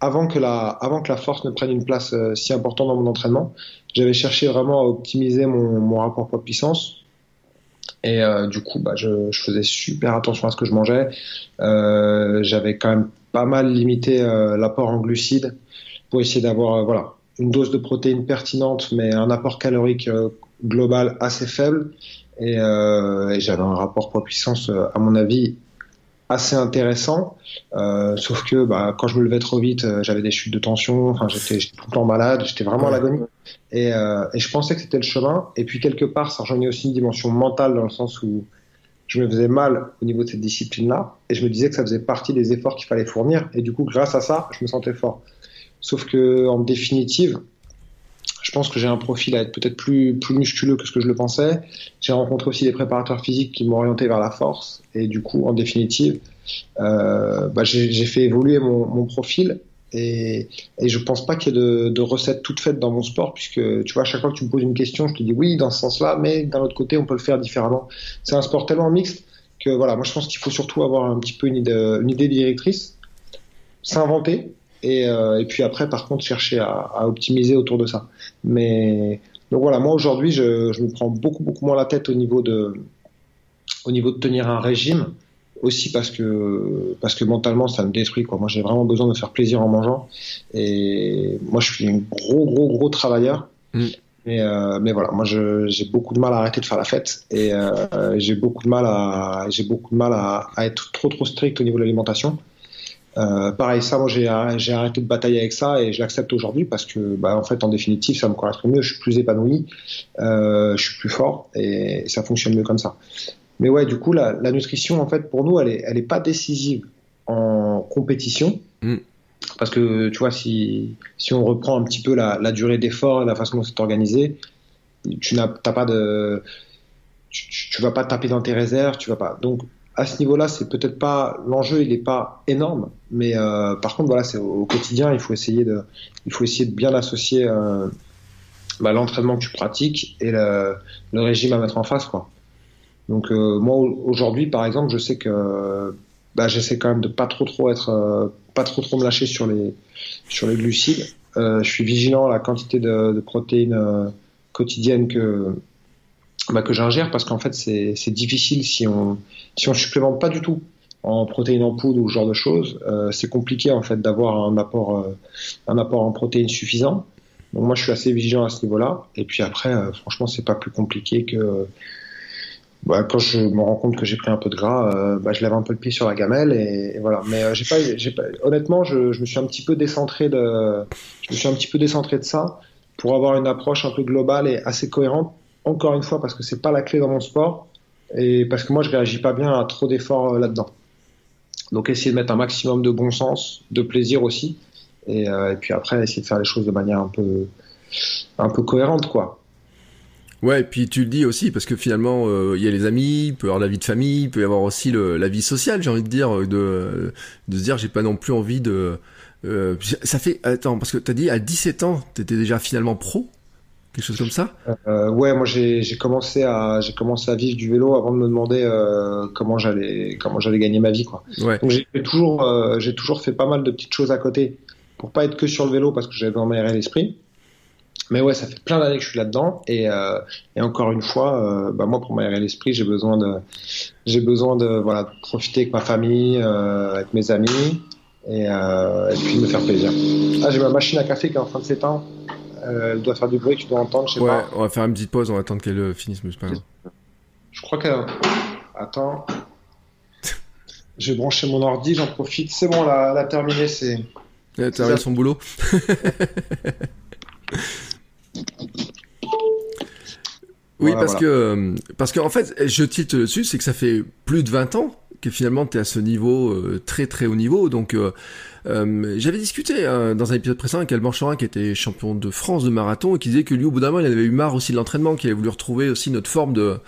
avant que la, force ne prenne une place euh, si importante dans mon entraînement, j'avais cherché vraiment à optimiser mon, rapport poids-puissance. Et euh, du coup, bah, je, faisais super attention à ce que je mangeais. Euh, j'avais quand même pas mal limité l'apport en glucides pour essayer d'avoir une dose de protéines pertinente, mais un apport calorique global assez faible. Et, et j'avais un rapport poids-puissance, à mon avis, assez intéressant. Euh, sauf que bah, quand je me levais trop vite, j'avais des chutes de tension. Enfin, j'étais tout le temps malade. J'étais vraiment à l'agonie. Et, euh, et, je pensais que c'était le chemin. Et puis quelque part, ça rejoignait aussi une dimension mentale dans le sens où je me faisais mal au niveau de cette discipline-là. Et je me disais que ça faisait partie des efforts qu'il fallait fournir. Et du coup, grâce à ça, je me sentais fort. Sauf que en définitive, je pense que j'ai un profil à être peut-être plus, plus musculeux que ce que je le pensais. J'ai rencontré aussi des préparateurs physiques qui m'ont orienté vers la force. Et du coup, en définitive, euh, bah, j'ai fait évoluer mon, profil. Et, et, je pense pas qu'il y ait de, de recettes toutes faites dans mon sport, puisque tu vois, à chaque fois que tu me poses une question, je te dis oui, dans ce sens-là, mais d'un autre côté, on peut le faire différemment. C'est un sport tellement mixte que voilà, moi je pense qu'il faut surtout avoir un petit peu une idée directrice, s'inventer, et, euh, et, puis après, par contre, chercher à, à, optimiser autour de ça. Mais donc voilà, moi aujourd'hui, je, je, me prends beaucoup beaucoup moins la tête au niveau de au niveau de tenir un régime, aussi parce que parce que mentalement ça me détruit quoi. Moi j'ai vraiment besoin de faire plaisir en mangeant et moi je suis un gros gros gros travailleur. Mm. Mais, euh, mais voilà, moi j'ai beaucoup de mal à arrêter de faire la fête et euh, j'ai beaucoup de mal à j'ai beaucoup de mal à, à, être trop trop strict au niveau de l'alimentation. Euh, pareil, ça, moi, j'ai arrêté de batailler avec ça et je l'accepte aujourd'hui parce que, bah, en fait, en définitive, ça me correspond mieux. Je suis plus épanoui, euh, je suis plus fort et, ça fonctionne mieux comme ça. Mais ouais, du coup, la, la, nutrition, en fait, pour nous, elle est, elle est pas décisive en compétition. Mm. Parce que, tu vois, si, si on reprend un petit peu la, la durée d'effort et la façon dont c'est organisé, tu n'as pas de, tu, tu, vas pas taper dans tes réserves, tu vas pas. Donc, à ce niveau-là, c'est peut-être pas l'enjeu, il n'est pas énorme, mais euh, par contre, voilà, c'est au, quotidien, il faut essayer de, il faut essayer de bien associer euh, bah, l'entraînement que tu pratiques et le, régime à mettre en face, quoi. Donc euh, moi aujourd'hui, par exemple, je sais que bah, j'essaie quand même de pas trop trop être, pas trop trop me lâcher sur les sur les glucides. je suis vigilant à la quantité de, de protéines quotidiennes que bah, que j'ingère parce qu'en fait c'est difficile si on si on supplémente pas du tout en protéines en poudre ou ce genre de choses, euh, c'est compliqué en fait d'avoir un apport euh, un apport en protéines suffisant. Donc moi je suis assez vigilant à ce niveau-là. Et puis après, euh, franchement, c'est pas plus compliqué que bah, quand je me rends compte que j'ai pris un peu de gras, bah, je lève un peu le pied sur la gamelle et, voilà. Mais j'ai pas, honnêtement, je, me suis un petit peu décentré de, je me suis un petit peu décentré de ça pour avoir une approche un peu globale et assez cohérente. Encore une fois, parce que c'est pas la clé dans mon sport et parce que moi je réagis pas bien à trop d'efforts là-dedans. Donc essayer de mettre un maximum de bon sens, de plaisir aussi, et, euh, puis après essayer de faire les choses de manière un peu, cohérente, quoi. Ouais, et puis tu le dis aussi, parce que finalement, euh, il y a les amis, il peut y avoir la vie de famille, il peut y avoir aussi la vie sociale, j'ai envie de dire, de, se dire, j'ai pas non plus envie de... Euh, ça fait... Attends, parce que tu as dit, à 17 ans, tu étais déjà finalement pro? Quelque chose comme ça euh, Ouais, moi j'ai commencé à j'ai commencé à vivre du vélo avant de me demander euh, comment j'allais comment j'allais gagner ma vie quoi. Ouais. Donc j'ai toujours euh, j'ai toujours fait pas mal de petites choses à côté pour pas être que sur le vélo parce que j'avais besoin m'aérer l'esprit. Mais ouais, ça fait plein d'années que je suis là-dedans et, euh, et encore une fois, bah moi pour m'aérer l'esprit, j'ai besoin de j'ai besoin de voilà de profiter avec ma famille, avec mes amis et, et puis me faire plaisir. Ah, j'ai ma machine à café qui est en train de s'éteindre. Euh, elle doit faire du bruit, tu dois entendre, je sais ouais, pas. on va faire une petite pause, on va attendre qu'elle euh, finisse, mais c'est pas grave. Je crois qu'elle. Attends. J'ai branché mon ordi, j'en profite. C'est bon, elle a, terminé. C'est. Elle a terminé son boulot. oui, parce que euh, parce qu'en fait, je tilte dessus, c'est que ça fait plus de 20 ans que finalement tu es à ce niveau euh, très très haut niveau. Donc euh, euh, j'avais discuté dans un épisode précédent avec Alban Chorin qui était champion de France de marathon et qui disait que lui au bout d'un moment il avait eu marre aussi de l'entraînement, qu'il avait voulu retrouver aussi notre forme de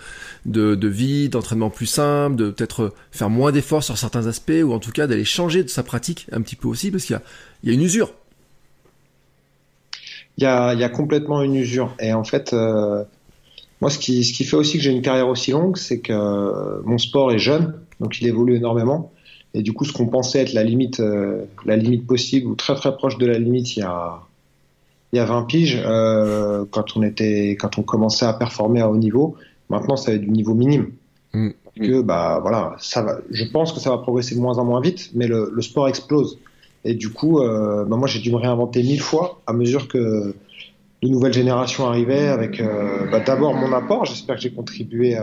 de, de vie, d'entraînement plus simple, de peut-être faire moins d'efforts sur certains aspects ou en tout cas d'aller changer de sa pratique un petit peu aussi parce qu'il y a y a une usure. Il y a, y a complètement une usure et en fait moi, ce qui, ce qui fait aussi que j'ai une carrière aussi longue, c'est que mon sport est jeune donc il évolue énormément. Et du coup, ce qu'on pensait être la limite, euh, la limite possible ou très très proche de la limite il y a, il y a 20 piges, euh, quand on était, quand on commençait à performer à haut niveau, maintenant ça va être du niveau minime. Mm. Que bah voilà, ça va. Je pense que ça va progresser de moins en moins vite, mais le, le sport explose. Et du coup, euh, bah moi j'ai dû me réinventer mille fois à mesure que de nouvelles générations arrivaient avec bah, d'abord mon apport. J'espère que j'ai contribué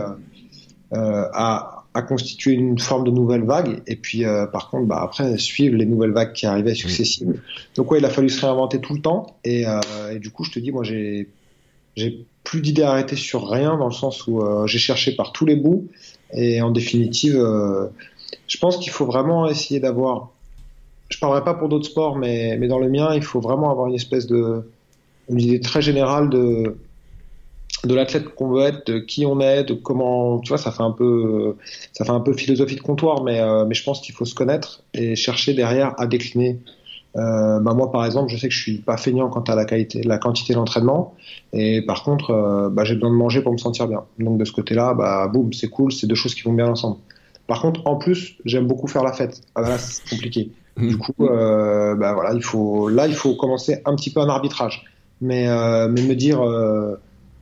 à à constituer une forme de nouvelle vague. Et puis euh, par contre bah, après suivre les nouvelles vagues qui arrivaient successives. Donc ouais il a fallu se réinventer tout le temps. Et, euh, du coup je te dis moi j'ai j'ai plus d'idées arrêtées sur rien dans le sens où euh, j'ai cherché par tous les bouts. Et en définitive je pense qu'il faut vraiment essayer d'avoir je parlerai pas pour d'autres sports mais mais dans le mien il faut vraiment avoir une espèce de une idée très générale de de l'athlète qu'on veut être, de qui on est, de comment, tu vois, ça fait un peu, ça fait un peu philosophie de comptoir, mais, euh, mais je pense qu'il faut se connaître et chercher derrière à décliner. Euh, bah moi, par exemple, je sais que je suis pas feignant quant à la qualité, la quantité d'entraînement, et par contre, euh, bah, j'ai besoin de manger pour me sentir bien. Donc de ce côté-là, bah boum, c'est cool, c'est deux choses qui vont bien ensemble. Par contre, en plus, j'aime beaucoup faire la fête. Ah bah là, c'est compliqué. Du coup, euh, bah voilà, il faut, là, il faut commencer un petit peu un arbitrage, mais, euh, mais me dire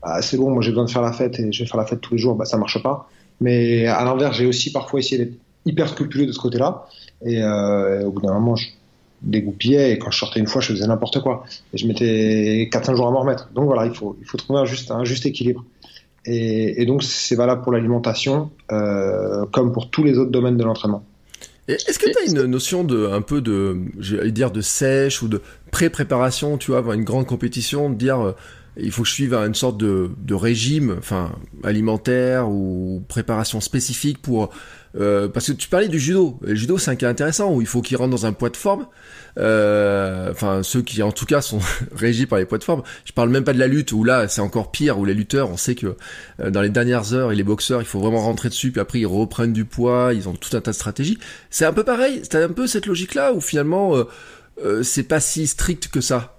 ah, c'est bon, moi j'ai besoin de faire la fête et je vais faire la fête tous les jours, bah ça marche pas. Mais à l'inverse, j'ai aussi parfois essayé d'être hyper scrupuleux de ce côté-là. Et, euh, au bout d'un moment, je dégoupillais et quand je sortais une fois, je faisais n'importe quoi. Et je mettais 4-5 jours à m'en remettre. Donc voilà, il faut, il faut trouver un juste, un juste équilibre. Et, donc c'est valable pour l'alimentation euh, comme pour tous les autres domaines de l'entraînement. Est-ce que tu as une notion de un peu de, j'allais dire de sèche ou de pré-préparation, tu vois, avant une grande compétition, de dire euh, il faut que je suive une sorte de, de régime, enfin alimentaire ou préparation spécifique pour euh, parce que tu parlais du judo. Le judo, c'est un cas intéressant où il faut qu'il rentre dans un poids de forme. Euh, enfin, ceux qui, en tout cas, sont régis par les poids de forme. Je parle même pas de la lutte où là, c'est encore pire. Où les lutteurs, on sait que euh, dans les dernières heures, et les boxeurs, il faut vraiment rentrer dessus. Puis après, ils reprennent du poids. Ils ont tout un tas de stratégies. C'est un peu pareil. C'est un peu cette logique-là où finalement, euh, c'est pas si strict que ça.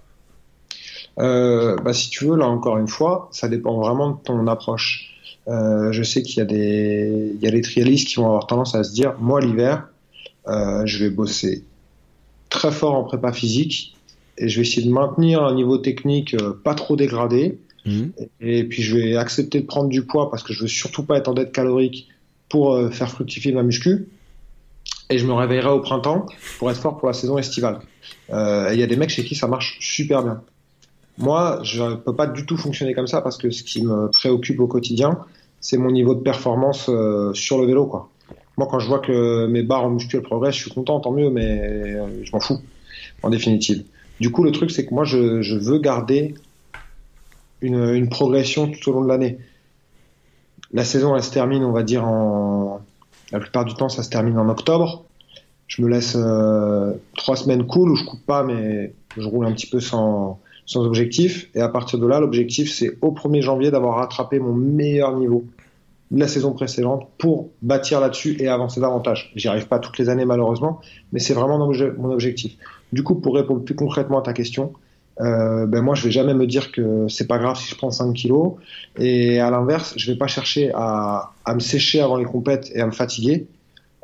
Euh, bah, si tu veux, là encore une fois, ça dépend vraiment de ton approche. Euh, je sais qu'il y a des, il y a des trialistes qui vont avoir tendance à se dire, moi l'hiver, Euh, je vais bosser très fort en prépa physique et je vais essayer de maintenir un niveau technique pas trop dégradé. Mhm. Et puis je vais accepter de prendre du poids parce que je veux surtout pas être en dette calorique pour faire fructifier ma muscu. Et je me réveillerai au printemps pour être fort pour la saison estivale. Euh, et Il y a des mecs chez qui ça marche super bien. Moi, je ne peux pas du tout fonctionner comme ça parce que ce qui me préoccupe au quotidien, c'est mon niveau de performance euh, sur le vélo. Quoi. Moi, quand je vois que mes barres en muscu progressent, je suis content, tant mieux, mais euh, je m'en fous, en définitive. Du coup, le truc, c'est que moi, je, veux garder une, une progression tout au long de l'année. La saison, elle se termine, on va dire, en. La plupart du temps, ça se termine en octobre. Je me laisse euh, trois semaines cool où je coupe pas, mais je roule un petit peu sans, sans objectif. Et à partir de là, l'objectif, c'est au 1er janvier d'avoir rattrapé mon meilleur niveau de la saison précédente pour bâtir là-dessus et avancer davantage. J'y arrive pas toutes les années, malheureusement, mais c'est vraiment mon obje- mon objectif. Du coup, pour répondre plus concrètement à ta question, euh, ben moi, je vais jamais me dire que c'est pas grave si je prends 5 kilos. Et à l'inverse, je vais pas chercher à, à me sécher avant les compètes et à me fatiguer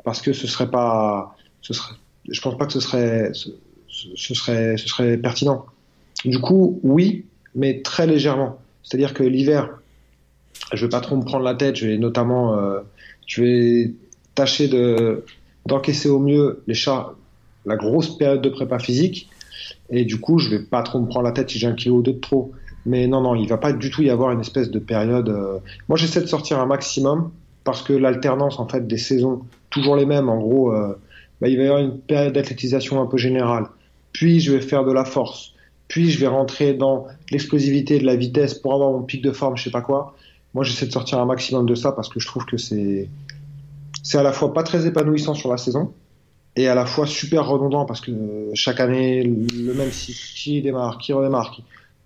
parce que ce serait pas, ce serait, je pense pas que ce serait, ce serait, ce serait pertinent. Du coup, oui, mais très légèrement. C'est-à-dire que l'hiver, je vais pas trop me prendre la tête. Je vais notamment, euh, je vais tâcher de d'encaisser au mieux les chats, la grosse période de prépa physique. Et du coup, je vais pas trop me prendre la tête si j'ai un kilo ou deux de trop. Mais non, non, il va pas du tout y avoir une espèce de période. euh, Moi, j'essaie de sortir un maximum parce que l'alternance en fait des saisons, toujours les mêmes. En gros, euh, bah, il va y avoir une période d'athlétisation un peu générale. Puis, je vais faire de la force. Puis, je vais rentrer dans l'explosivité, de la vitesse pour avoir mon pic de forme, je sais pas quoi. Moi, j'essaie de sortir un maximum de ça parce que je trouve que c'est c'est à la fois pas très épanouissant sur la saison et à la fois super redondant parce que chaque année le même cycle qui démarre, qui redémarre.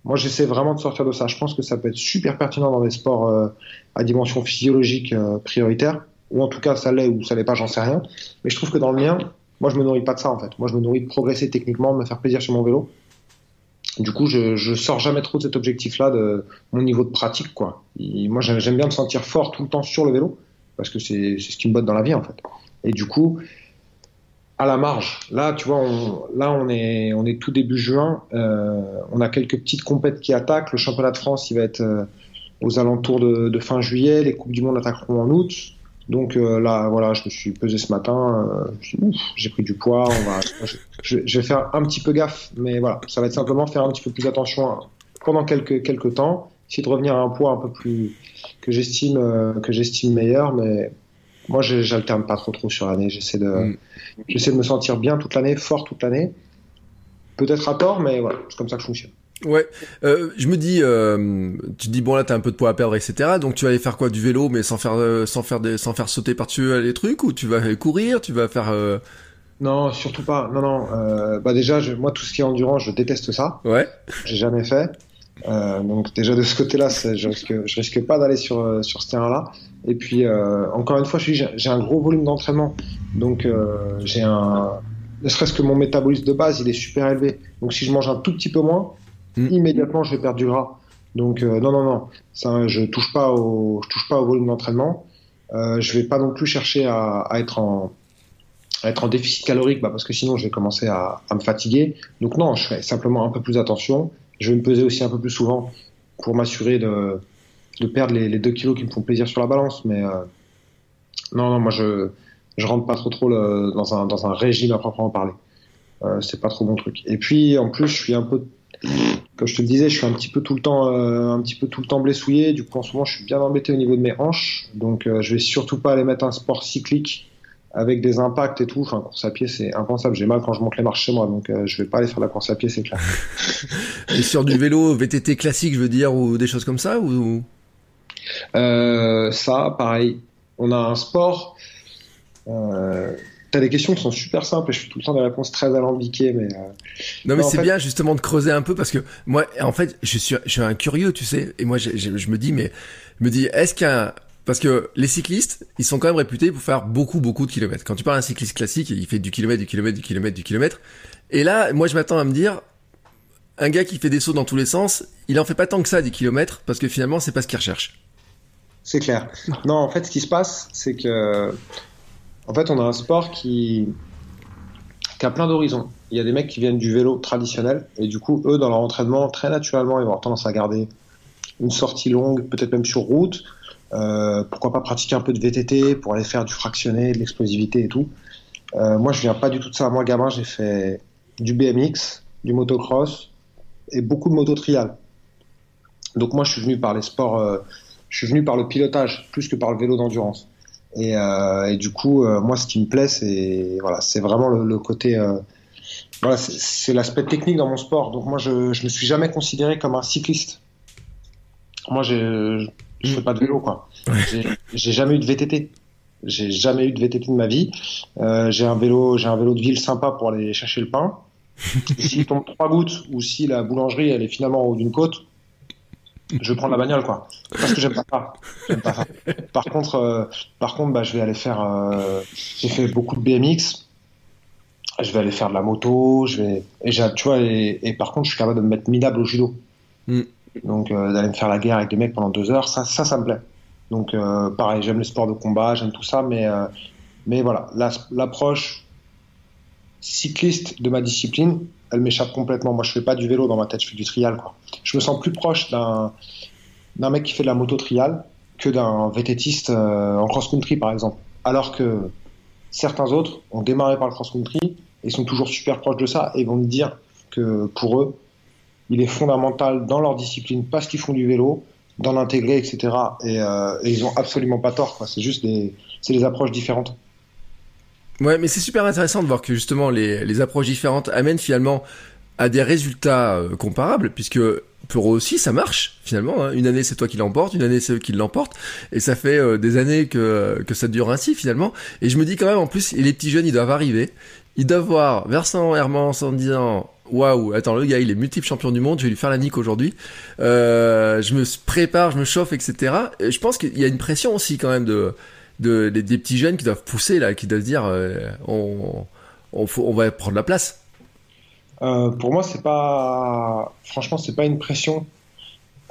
Moi, j'essaie vraiment de sortir de ça. Je pense que ça peut être super pertinent dans des sports euh, à dimension physiologique euh, prioritaire, ou en tout cas ça l'est ou ça l'est pas, j'en sais rien. Mais je trouve que dans le mien, moi, je me nourris pas de ça en fait. Moi, je me nourris de progresser techniquement, de me faire plaisir sur mon vélo. Du coup, je, sors jamais trop de cet objectif-là de mon niveau de pratique, quoi. Moi, j'aime bien me sentir fort tout le temps sur le vélo parce que c'est ce qui me botte dans la vie en fait. Et du coup, à la marge, là, tu vois, on, là, on est, on est tout début juin. euh, on a quelques petites compètes qui attaquent. Le championnat de France, il va être euh, aux alentours de, de fin juillet. Les coupes du monde attaqueront en août. Donc euh, là, voilà, je me suis pesé ce matin. euh, j'ai pris du poids. On va, je, je- je vais faire un petit peu gaffe, mais voilà, ça va être simplement faire un petit peu plus attention à- pendant quelques quelques temps, essayer de revenir à un poids un peu plus que j'estime euh, que j'estime meilleur, mais moi, j'alterne pas trop trop sur l'année. J'essaie de Mm. J'essaie de me sentir bien toute l'année, fort toute l'année. Peut-être à tort, mais voilà, c'est comme ça que je fonctionne. Ouais, euh, je me dis, euh, tu te dis bon là t'as un peu de poids à perdre, etc. Donc tu vas aller faire quoi du vélo, mais sans faire, euh, sans faire, des, sans faire sauter par-dessus les trucs, ou tu vas aller courir, tu vas faire, Non, surtout pas. Non, non. euh, bah déjà, je- moi, tout ce qui est endurance, je déteste ça. ouais, J'ai jamais fait. Euh, donc déjà de ce côté-là, je risque, je risque pas d'aller sur sur ce terrain-là. Et puis euh, encore une fois, je j'ai un gros volume d'entraînement, donc j'ai un, ne serait-ce que mon métabolisme de base, il est super élevé. Donc si je mange un tout petit peu moins, Mm. immédiatement je vais perdre du gras. Donc euh, non, non, non, je touche pas au, touche pas au volume d'entraînement. Euh, je vais pas non plus chercher à, être en déficit calorique, bah, parce que sinon je vais commencer à, me fatiguer. Donc non, je fais simplement un peu plus attention. Je vais me peser aussi un peu plus souvent pour m'assurer de, perdre les, les 2 kilos qui me font plaisir sur la balance. Mais euh, non, non, moi je je rentre pas trop trop le- dans un dans un régime à proprement parler. Euh, c'est pas trop mon truc. Et puis en plus, je suis un peu, comme je te le disais, je suis un petit peu tout le temps euh, un petit peu tout le temps blessouillé. Du coup, en ce moment, je suis bien embêté au niveau de mes hanches. Donc, euh, je vais surtout pas aller mettre un sport cyclique avec des impacts et tout. Enfin, course à pied, c'est impensable. J'ai mal quand je monte les marches chez moi, donc euh, je vais pas aller faire la course à pied, c'est clair. et sur du vélo VTT classique, je veux dire, ou des choses comme ça, ou? Euh, ça, pareil. On a un sport. Euh, T'as des questions qui sont super simples et je fais tout le temps des réponses très alambiquées, mais euh, Non mais c'est fait- bien justement de creuser un peu parce que moi en fait je suis je suis un curieux tu sais et moi je, je, je me dis mais je me dis est-ce qu'un parce que les cyclistes ils sont quand même réputés pour faire beaucoup beaucoup de kilomètres. Quand tu parles d'un cycliste classique il fait du kilomètre du kilomètre du kilomètre du kilomètre. Et là moi je m'attends à me dire un gars qui fait des sauts dans tous les sens il en fait pas tant que ça des kilomètres parce que finalement c'est pas ce qu'il recherche. C'est clair. Non, en fait, ce qui se passe, c'est que, en fait, on a un sport qui, a plein d'horizons. Il y a des mecs qui viennent du vélo traditionnel et du coup, eux, dans leur entraînement, très naturellement, ils vont avoir tendance à garder une sortie longue, peut-être même sur route. Euh, pourquoi pas pratiquer un peu de VTT pour aller faire du fractionné, de l'explosivité et tout. Euh, moi, je viens pas du tout de ça. Moi, gamin, j'ai fait du BMX, du motocross et beaucoup de moto trial. Donc moi, je suis venu par les sports, euh, je suis venu par le pilotage plus que par le vélo d'endurance. Et, euh, et, du coup, euh, moi, ce qui me plaît, c'est voilà, c'est vraiment le, le côté, euh, voilà, c'est l'aspect technique dans mon sport. Donc moi, je, je me suis jamais considéré comme un cycliste. Moi, je, je fais pas de vélo, quoi. J'ai jamais eu de VTT. J'ai jamais eu de VTT de ma vie. Euh, j'ai un vélo, j'ai un vélo de ville sympa pour aller chercher le pain. S'il tombe trois gouttes ou si la boulangerie elle est finalement au haut d'une côte, je vais prendre la bagnole quoi. Parce que j'aime pas ça. J'aime pas ça. Par contre, euh, par contre, bah, je vais aller faire. Euh, j'ai fait beaucoup de BMX. Je vais aller faire de la moto. Je vais. Et j'ai, tu vois, et, et, par contre, je suis capable de me mettre minable au judo. Mm. Donc euh, d'aller me faire la guerre avec des mecs pendant deux heures, ça, ça, ça me plaît. Donc pareil, j'aime les sports de combat, j'aime tout ça, mais mais voilà, l'approche cycliste de ma discipline, elle m'échappe complètement. Moi, je fais pas du vélo dans ma tête, je fais du trial. Je me sens plus proche d'un mec qui fait de la moto trial que d'un vététiste euh, en cross-country, par exemple. Alors que certains autres ont démarré par le cross-country et sont toujours super proches de ça et vont me dire que pour eux, il est fondamental dans leur discipline parce qu'ils font du vélo, d'en intégrer, etc. Et, euh, et, ils ont absolument pas tort. C'est juste des, des approches différentes. Ouais, mais c'est super intéressant de voir que justement les, les approches différentes amènent finalement à des résultats euh, comparables, puisque pour eux aussi ça marche finalement. Hein. Une année c'est toi qui l'emporte, une année c'est eux qui l'emportent, et ça fait euh, des années que, que ça dure ainsi finalement. Et je me dis quand même en plus, les petits jeunes ils doivent arriver, ils doivent voir Vincent Hermance en disant waouh, attends, le gars, il est multiple champion du monde, je vais lui faire la nique aujourd'hui. Euh, je me prépare, je me chauffe, etc. Et je pense qu'il y a une pression aussi quand même de, de, des petits jeunes qui doivent pousser là, qui doivent dire, euh, on, on, on, va prendre la place. Euh, pour moi, c'est pas, franchement, c'est pas une pression.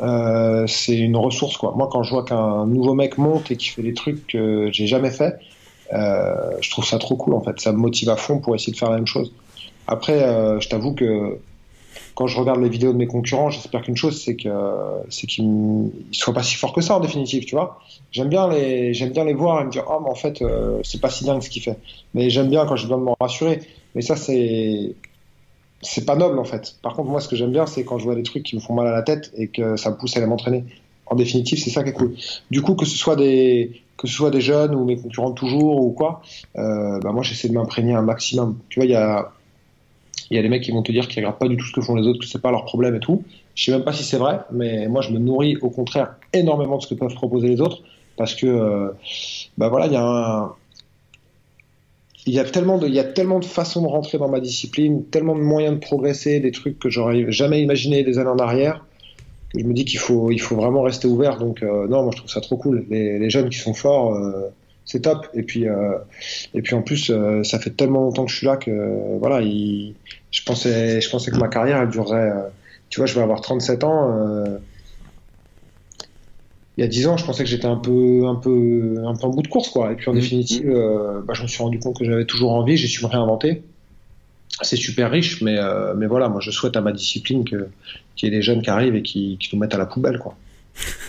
Euh, c'est une ressource quoi. Moi, quand je vois qu'un nouveau mec monte et qui fait des trucs que j'ai jamais fait, je trouve ça trop cool en fait. Ça me motive à fond pour essayer de faire la même chose. Après, je t'avoue que quand je regarde les vidéos de mes concurrents, j'espère qu'une chose, c'est que c'est qu'ils ne soient pas si forts que ça en définitive, tu vois. J'aime bien les j'aime bien les voir et me dire oh mais en fait euh, c'est pas si dingue ce qu'il fait. Mais j'aime bien quand besoin de m'en rassurer. Mais ça c'est c'est pas noble en fait. Par contre moi ce que j'aime bien c'est quand je vois des trucs qui me font mal à la tête et que ça me pousse à aller m'entraîner. En définitive c'est ça qui est cool. Du coup que ce soit des que ce soit des jeunes ou mes concurrents toujours ou quoi, euh, bah moi j'essaie de m'imprégner un maximum. Tu vois il y a il y a des mecs qui vont te dire qu'ils regardent pas du tout ce que font les autres, que c'est pas leur problème et tout. Je sais même pas si c'est vrai, mais moi je me nourris au contraire énormément de ce que peuvent proposer les autres parce que euh, bah voilà, il y a tellement de façons de rentrer dans ma discipline, tellement de moyens de progresser, des trucs que j'aurais jamais imaginé des années en arrière que je me dis qu'il faut vraiment rester ouvert donc euh, non, moi je trouve ça trop cool. Les, les jeunes qui sont forts euh, c'est top. Et puis, euh, et puis en plus, euh, ça fait tellement longtemps que je suis là que euh, voilà, il, je pensais, je pensais que ma carrière elle durerait. Tu vois, je vais avoir 37 ans. Il y a 10 ans, je pensais que j'étais un peu, un peu, un peu en bout de course, quoi. Et puis en mmh. définitive, bah, je me suis rendu compte que j'avais toujours envie. J'ai su me réinventer. C'est super riche, mais, mais voilà, moi je souhaite à ma discipline que qu'il y ait des jeunes qui arrivent et qui, qui nous mettent à la poubelle, quoi.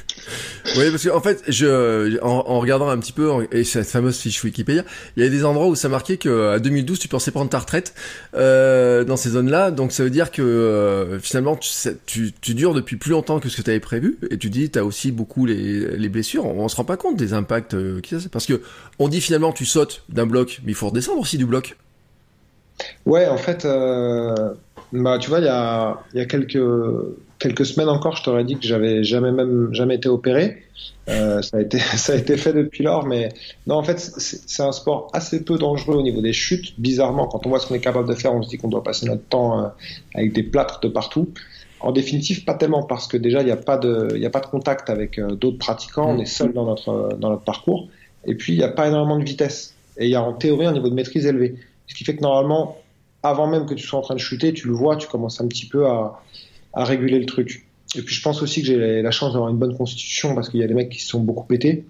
Oui, parce qu'en fait, je, en, en, regardant un petit peu et cette fameuse fiche Wikipédia, il y a des endroits où ça marquait que à 2012 tu pensais prendre ta retraite euh, dans ces zones-là, donc ça veut dire que euh, finalement tu, tu, tu, dures depuis plus longtemps que ce que tu avais prévu et tu dis tu as aussi beaucoup les, les blessures. On, se rend pas compte des impacts euh, qui parce que on dit finalement tu sautes d'un bloc, mais il faut redescendre aussi du bloc. Ouais, en fait, euh, bah tu vois, il y a, y a quelques quelques semaines encore, je t'aurais dit que j'avais jamais même jamais été opéré. Euh, ça a été ça a été fait depuis lors, mais non, en fait, c'est un sport assez peu dangereux au niveau des chutes. Bizarrement, quand on voit ce qu'on est capable de faire, on se dit qu'on doit passer notre temps euh, avec des plâtres de partout. En définitive, pas tellement parce que déjà il n'y a pas de y a pas de contact avec euh, d'autres pratiquants. On est seul dans notre dans notre parcours. Et puis il n'y a pas énormément de vitesse. Et il y a en théorie un niveau de maîtrise élevé, ce qui fait que normalement, avant même que tu sois en train de chuter, tu le vois, tu commences un petit peu à à réguler le truc. Et puis je pense aussi que j'ai la chance d'avoir une bonne constitution parce qu'il y a des mecs qui sont beaucoup pétés.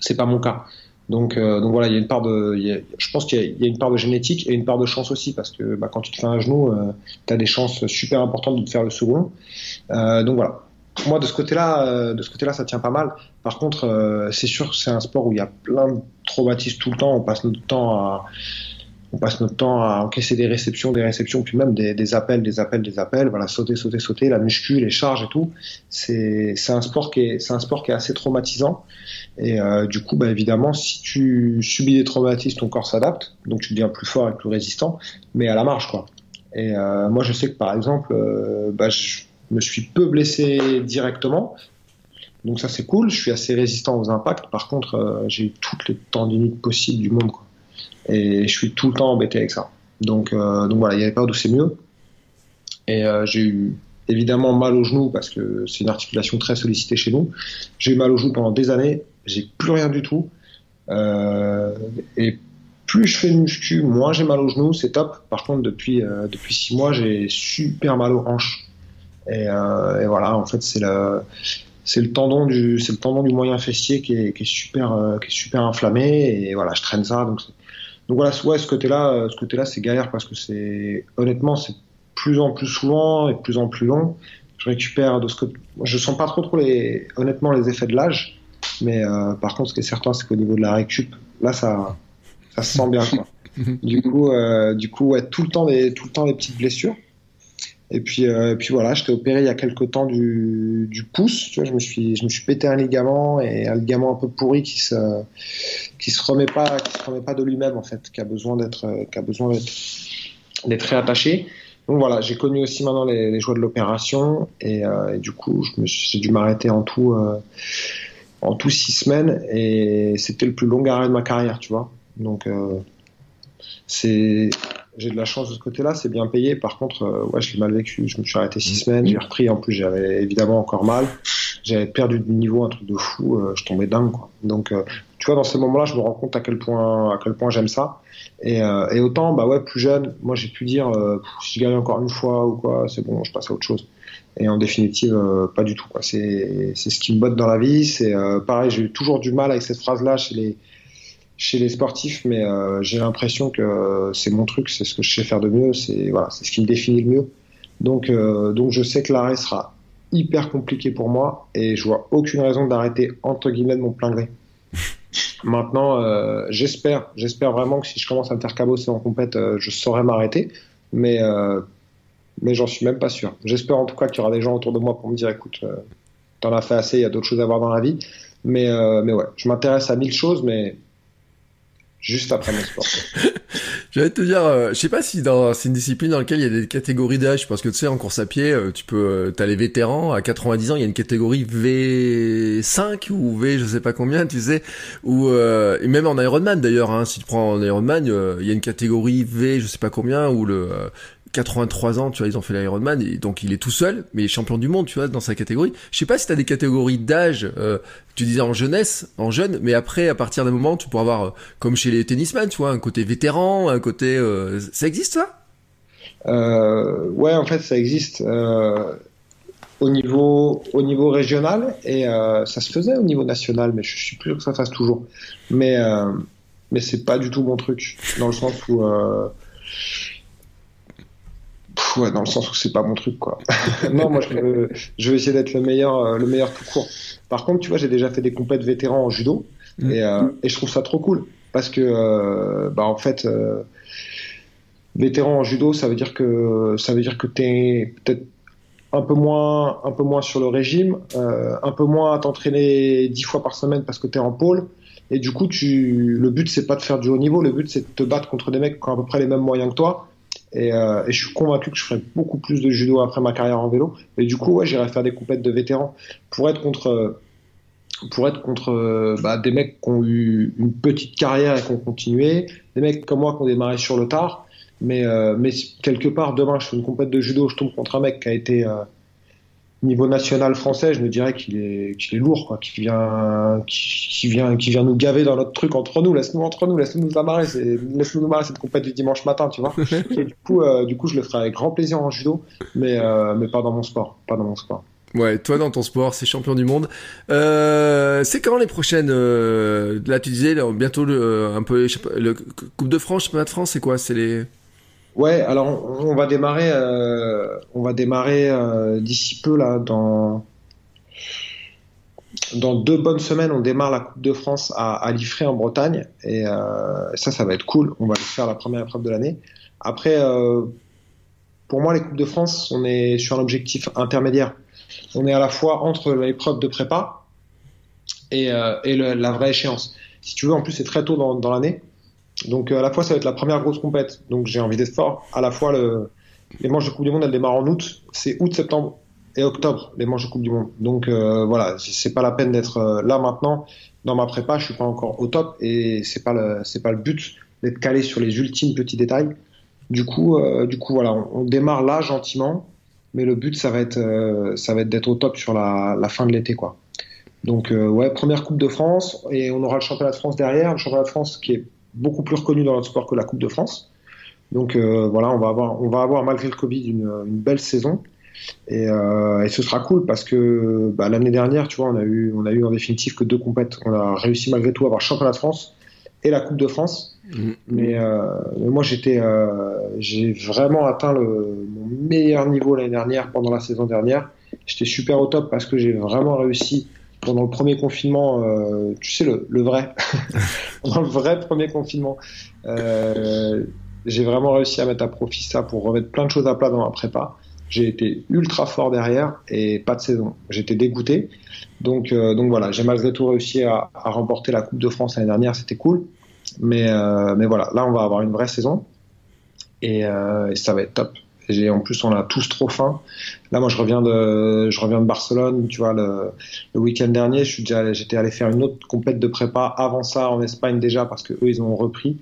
C'est pas mon cas. Donc, euh, voilà, il y a une part de, je pense qu'il y, a une part de génétique et une part de chance aussi, parce que bah, quand tu te fais un genou, euh, tu as des chances super importantes de te faire le second. Euh, donc voilà. Moi, de ce côté-là, de ce côté-là, ça tient pas mal. Par contre, c'est sûr, c'est un sport où il y a plein de traumatismes tout le temps. On passe notre temps à, on passe notre temps à encaisser des réceptions, des réceptions, puis même des, des, appels, des appels, des appels. Voilà, sauter, sauter, sauter, la muscu, les charges et tout. C'est un sport qui est c'est un sport qui est assez traumatisant. Et euh, du coup, bah, évidemment, si tu subis des traumatismes, ton corps s'adapte, donc tu deviens plus fort et plus résistant, mais à la marge, quoi. Et euh, moi, je sais que par exemple, euh, bah, je me suis peu blessé directement. Donc ça c'est cool, je suis assez résistant aux impacts. Par contre, euh, j'ai eu toutes les tendinites possibles du monde. Quoi et je suis tout le temps embêté avec ça. Donc, euh, donc voilà, il y a des périodes où c'est mieux. Et euh, j'ai eu évidemment mal au genou parce que c'est une articulation très sollicitée chez nous. J'ai eu mal au genou pendant des années, j'ai plus rien du tout. Euh, et plus je fais de muscu, moins j'ai mal au genou, c'est top. Par contre, depuis depuis six mois, j'ai super mal aux hanches. Et, voilà, en fait, c'est le c'est le tendon du c'est le tendon du moyen fessier qui est, qui est super qui est super inflammé et voilà, je traîne ça donc voilà, ouais, ce côté-là, euh, ce côté-là, c'est galère parce que c'est honnêtement, c'est plus en plus souvent et de plus en plus long. Je récupère de ce que je sens pas trop trop les honnêtement les effets de l'âge, mais euh, par contre, ce qui est certain, c'est qu'au niveau de la récup, là, ça, ça se sent bien. Quoi. du coup, euh, du coup, ouais, tout le temps des tout le temps des petites blessures. Et puis, euh, puis voilà, j'étais opéré il y a quelques temps du, du pouce. Tu vois, je me suis, je me suis pété un ligament et un ligament un peu pourri qui se, qui se remet pas, qui se remet pas de lui-même en fait, qui a besoin d'être, qui a besoin d'être, d'être réattaché. Donc voilà, j'ai connu aussi maintenant les, les joies de l'opération et, euh, et, du coup, j'ai dû m'arrêter en tout, euh, en tout six semaines et c'était le plus long arrêt de ma carrière, tu vois. Donc euh, c'est j'ai de la chance de ce côté-là, c'est bien payé. Par contre, euh, ouais, je l'ai mal vécu. Je me suis arrêté six semaines, j'ai repris. En plus, j'avais évidemment encore mal. J'avais perdu du niveau, un truc de fou. Euh, je tombais dingue, quoi. Donc, euh, tu vois, dans ces moments-là, je me rends compte à quel point, à quel point j'aime ça. Et, et, autant, bah ouais, plus jeune, moi, j'ai pu dire, si je gagne encore une fois ou quoi, c'est bon, je passe à autre chose. Et en définitive, pas du tout. C'est ce qui me botte dans la vie. C'est pareil, j'ai eu toujours du mal avec cette phrase-là chez les chez les sportifs, mais euh, j'ai l'impression que c'est mon truc, c'est ce que je sais faire de mieux, c'est voilà, c'est ce qui me définit le mieux. Donc, euh, donc je sais que l'arrêt sera hyper compliqué pour moi et je vois aucune raison d'arrêter entre guillemets de mon plein gré. Maintenant, euh, j'espère, j'espère vraiment que si je commence à me faire cabosser en compète, je saurai m'arrêter, mais mais j'en suis même pas sûr. J'espère en tout cas qu'il y aura des gens autour de moi pour me dire, écoute, t'en as fait assez, il y a d'autres choses à voir dans la vie. Mais mais ouais, je m'intéresse à mille choses, mais juste après mon sport. J'allais te dire, euh, je sais pas si dans c'est une discipline dans laquelle il y a des catégories d'âge, parce que tu sais en course à pied, euh, tu peux, euh, t'as les vétérans à 90 ans, il y a une catégorie V5 ou V je sais pas combien, tu sais, ou et même en Ironman d'ailleurs, hein, si tu prends en Ironman, il y a une catégorie V je sais pas combien où le 83 ans, tu vois, ils ont fait l'Ironman, et donc il est tout seul, mais il est champion du monde, tu vois, dans sa catégorie. Je sais pas si t'as des catégories d'âge, euh, tu disais en jeunesse, en jeune, mais après, à partir d'un moment, tu pourras avoir, euh, comme chez les tennisman, tu vois, un côté vétéran, un côté... Euh, ça existe, ça? Ouais, en fait, ça existe au niveau, au niveau régional, et ça se faisait au niveau national, mais je suis plus sûr que ça fasse toujours. Mais, mais c'est pas du tout mon truc, dans le sens où ouais, dans le sens où c'est pas mon truc, quoi. non, moi, je veux, je veux essayer d'être le meilleur, euh, le meilleur tout court. Par contre, tu vois, j'ai déjà fait des compètes vétérans en judo mm. et, euh, et, je trouve ça trop cool parce que, euh, bah, en fait, euh, vétéran en judo, ça veut dire que ça veut dire que t'es peut-être un peu moins, un peu moins sur le régime, un peu moins à t'entraîner dix fois par semaine parce que t'es en pôle. Et du coup, tu, le but c'est pas de faire du haut niveau, le but c'est de te battre contre des mecs qui ont à peu près les mêmes moyens que toi et, euh, et, je suis convaincu que je ferai beaucoup plus de judo après ma carrière en vélo. Et du coup, ouais, j'irai faire des compètes de vétérans pour être contre, pour être contre bah, des mecs qui ont eu une petite carrière et qui ont continué, des mecs comme moi qui ont démarré sur le tard. Mais, euh, mais quelque part, demain, je fais une compète de judo, je tombe contre un mec qui a été euh, niveau national français, je me dirais qu'il est, qu'il est lourd, quoi, qui vient, qui, vient, qui vient nous gaver dans notre truc entre nous. Laisse-nous entre nous, laisse-nous nous amarrer, laisse-nous nous marrer cette compète du dimanche matin, tu vois. Et du coup, euh, du coup, je le ferai avec grand plaisir en judo, mais, euh, mais pas dans mon sport, pas dans mon sport. Ouais, toi dans ton sport, c'est champion du monde. Euh, c'est quand les prochaines Là, tu disais bientôt le, un peu le Coupe de France, Championnat de France, c'est quoi? C'est les Ouais, alors on, va démarrer, on va démarrer d'ici peu là dans dans deux bonnes semaines, on démarre la Coupe de France à, à Liffré en Bretagne et ça, ça va être cool. On va faire la première épreuve de l'année. Après, pour moi, les Coupes de France, on est sur un objectif intermédiaire. On est à la fois entre l'épreuve de prépa et, euh, la vraie échéance. Si tu veux, en plus, c'est très tôt dans, l'année. Donc, à la fois, ça va être la première grosse compète. Donc, j'ai envie d'être fort. À la fois, le, les manches de Coupe du Monde, elles démarrent en août. C'est août, septembre et octobre, les manches de Coupe du Monde. Donc, euh, voilà, c'est pas la peine d'être euh, là maintenant. Dans ma prépa, je suis pas encore au top et c'est pas le, c'est pas le but d'être calé sur les ultimes petits détails. Du coup, euh, du coup, voilà, on, démarre là gentiment, mais le but, ça va être, euh, ça va être d'être au top sur la, la fin de l'été, quoi. Donc, euh, ouais, première Coupe de France, et on aura le championnat de France derrière, le championnat de France qui est beaucoup plus reconnu dans notre sport que la Coupe de France. Donc voilà, on va avoir, on va avoir malgré le Covid une, une belle saison. Et, et, ce sera cool parce que bah, l'année dernière, tu vois, on a eu, on a eu en définitive que deux compètes. On a réussi malgré tout à avoir championnat de France et la Coupe de France. Mm. Mais, euh, moi, j'étais, euh, j'ai vraiment atteint le, mon meilleur niveau l'année dernière, pendant la saison dernière. J'étais super au top parce que j'ai vraiment réussi pendant le premier confinement, euh, tu sais, le, le vrai, pendant le vrai premier confinement. Euh, j'ai vraiment réussi à mettre à profit ça pour remettre plein de choses à plat dans ma prépa. J'ai été ultra fort derrière et pas de saison. J'étais dégoûté. Donc, euh, donc voilà, j'ai malgré tout réussi à, à, remporter la Coupe de France l'année dernière, c'était cool. Mais, euh, mais voilà, là on va avoir une vraie saison et, euh, et ça va être top. Et en plus, on a tous trop faim. Là, moi, je reviens de, je reviens de Barcelone. Tu vois, le, le week-end dernier, je suis déjà, j'étais allé faire une autre complète de prépa avant ça en Espagne déjà parce que eux, ils ont repris.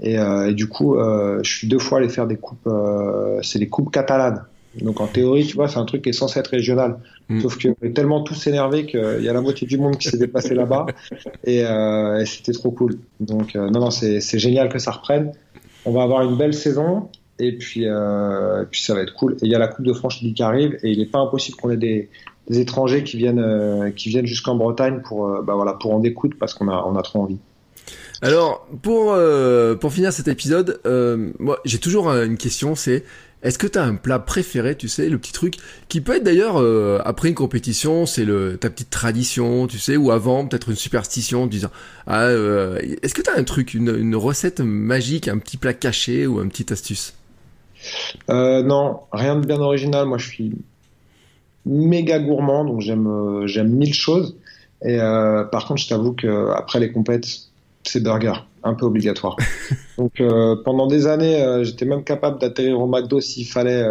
Et, euh, et du coup, euh, je suis deux fois allé faire des coupes. Euh, c'est des coupes catalanes. Donc en théorie, tu vois, c'est un truc qui est censé être régional. Mm. Sauf qu'on est tellement tous énervés qu'il y a la moitié du monde qui s'est déplacé là-bas. Et, et c'était trop cool. Donc non, non, c'est génial que ça reprenne. On va avoir une belle saison. Et puis, euh, puis ça va être cool. Et il y a la Coupe de France qui arrive. Et il n'est pas impossible qu'on ait des, étrangers qui viennent, euh, qui viennent jusqu'en Bretagne pour, euh, bah voilà, pour en découdre parce qu'on a, on a trop envie. Alors, pour, pour finir cet épisode, moi, j'ai toujours une question, c'est est-ce que tu as un plat préféré, tu sais, le petit truc qui peut être d'ailleurs après une compétition, c'est ta petite tradition, tu sais, ou avant peut-être une superstition, disant ah, est-ce que tu as un truc, une, une, recette magique, un petit plat caché ou un petit astuce? Euh, Non, rien de bien original. Moi, je suis méga gourmand, donc j'aime euh, j'aime mille choses. Et euh, par contre, je t'avoue que après les compètes, c'est burger, un peu obligatoire. Donc euh, pendant des années, euh, j'étais même capable d'atterrir au McDo s'il fallait,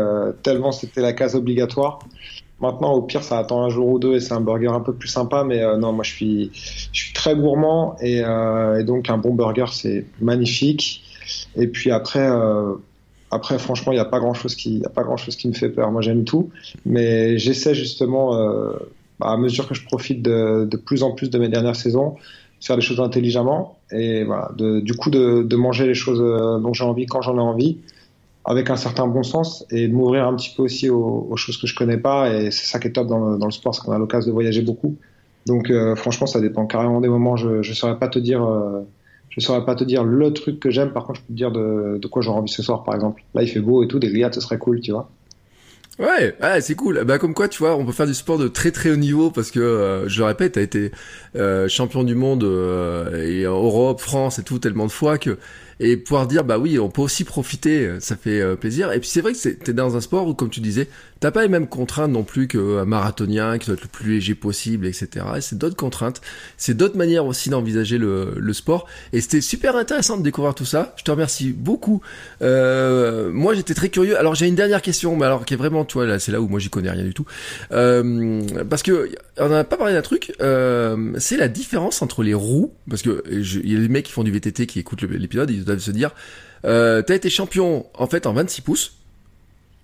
tellement c'était la case obligatoire. Maintenant, au pire, ça attend un jour ou deux et c'est un burger un peu plus sympa. Mais non, moi, je suis, je suis très gourmand et, et donc un bon burger, c'est magnifique. Et puis après, après, franchement, il n'y a pas grand chose qui, y a pas grand chose qui me fait peur. Moi, j'aime tout, mais j'essaie justement, bah, à mesure que je profite de, de plus en plus de mes dernières saisons, faire les choses intelligemment et voilà, du coup de, de, manger les choses euh, dont j'ai envie quand j'en ai envie, avec un certain bon sens et de m'ouvrir un petit peu aussi aux, choses que je connais pas et c'est ça qui est top dans le, dans le sport, c'est qu'on a l'occasion de voyager beaucoup. Donc euh, franchement, ça dépend carrément des moments. Je je saurais pas te dire, euh, je saurais pas te dire le truc que j'aime. Par contre, je peux te dire de, quoi j'aurais envie ce soir, par exemple. Là, il fait beau et tout, des grillades, ce serait cool, tu vois. Ouais, ouais c'est cool. Bah comme quoi, tu vois, on peut faire du sport de très très haut niveau parce que euh, je le répète, t'as été euh, champion du monde euh, Europe, France et tout tellement de fois que et pouvoir dire bah oui, on peut aussi profiter, ça fait plaisir. Et puis c'est vrai que t'es dans un sport où, comme tu disais, t'as pas les mêmes contraintes non plus qu'un marathonien qui doit être le plus léger possible, etc. Et c'est d'autres contraintes, c'est d'autres manières aussi d'envisager le, sport. Et c'était super intéressant de découvrir tout ça. Je te remercie beaucoup. Euh, moi, j'étais très curieux. Alors, j'ai une dernière question, mais alors qui est vraiment toi là, c'est là où moi j'y connais rien du tout. Euh, parce que on n'a pas parlé d'un truc. Euh, c'est la différence entre les roues, parce que il y a des mecs qui font du VTT qui écoutent l'épisode, ils doivent se dire, euh, t'as été champion en fait en 26 pouces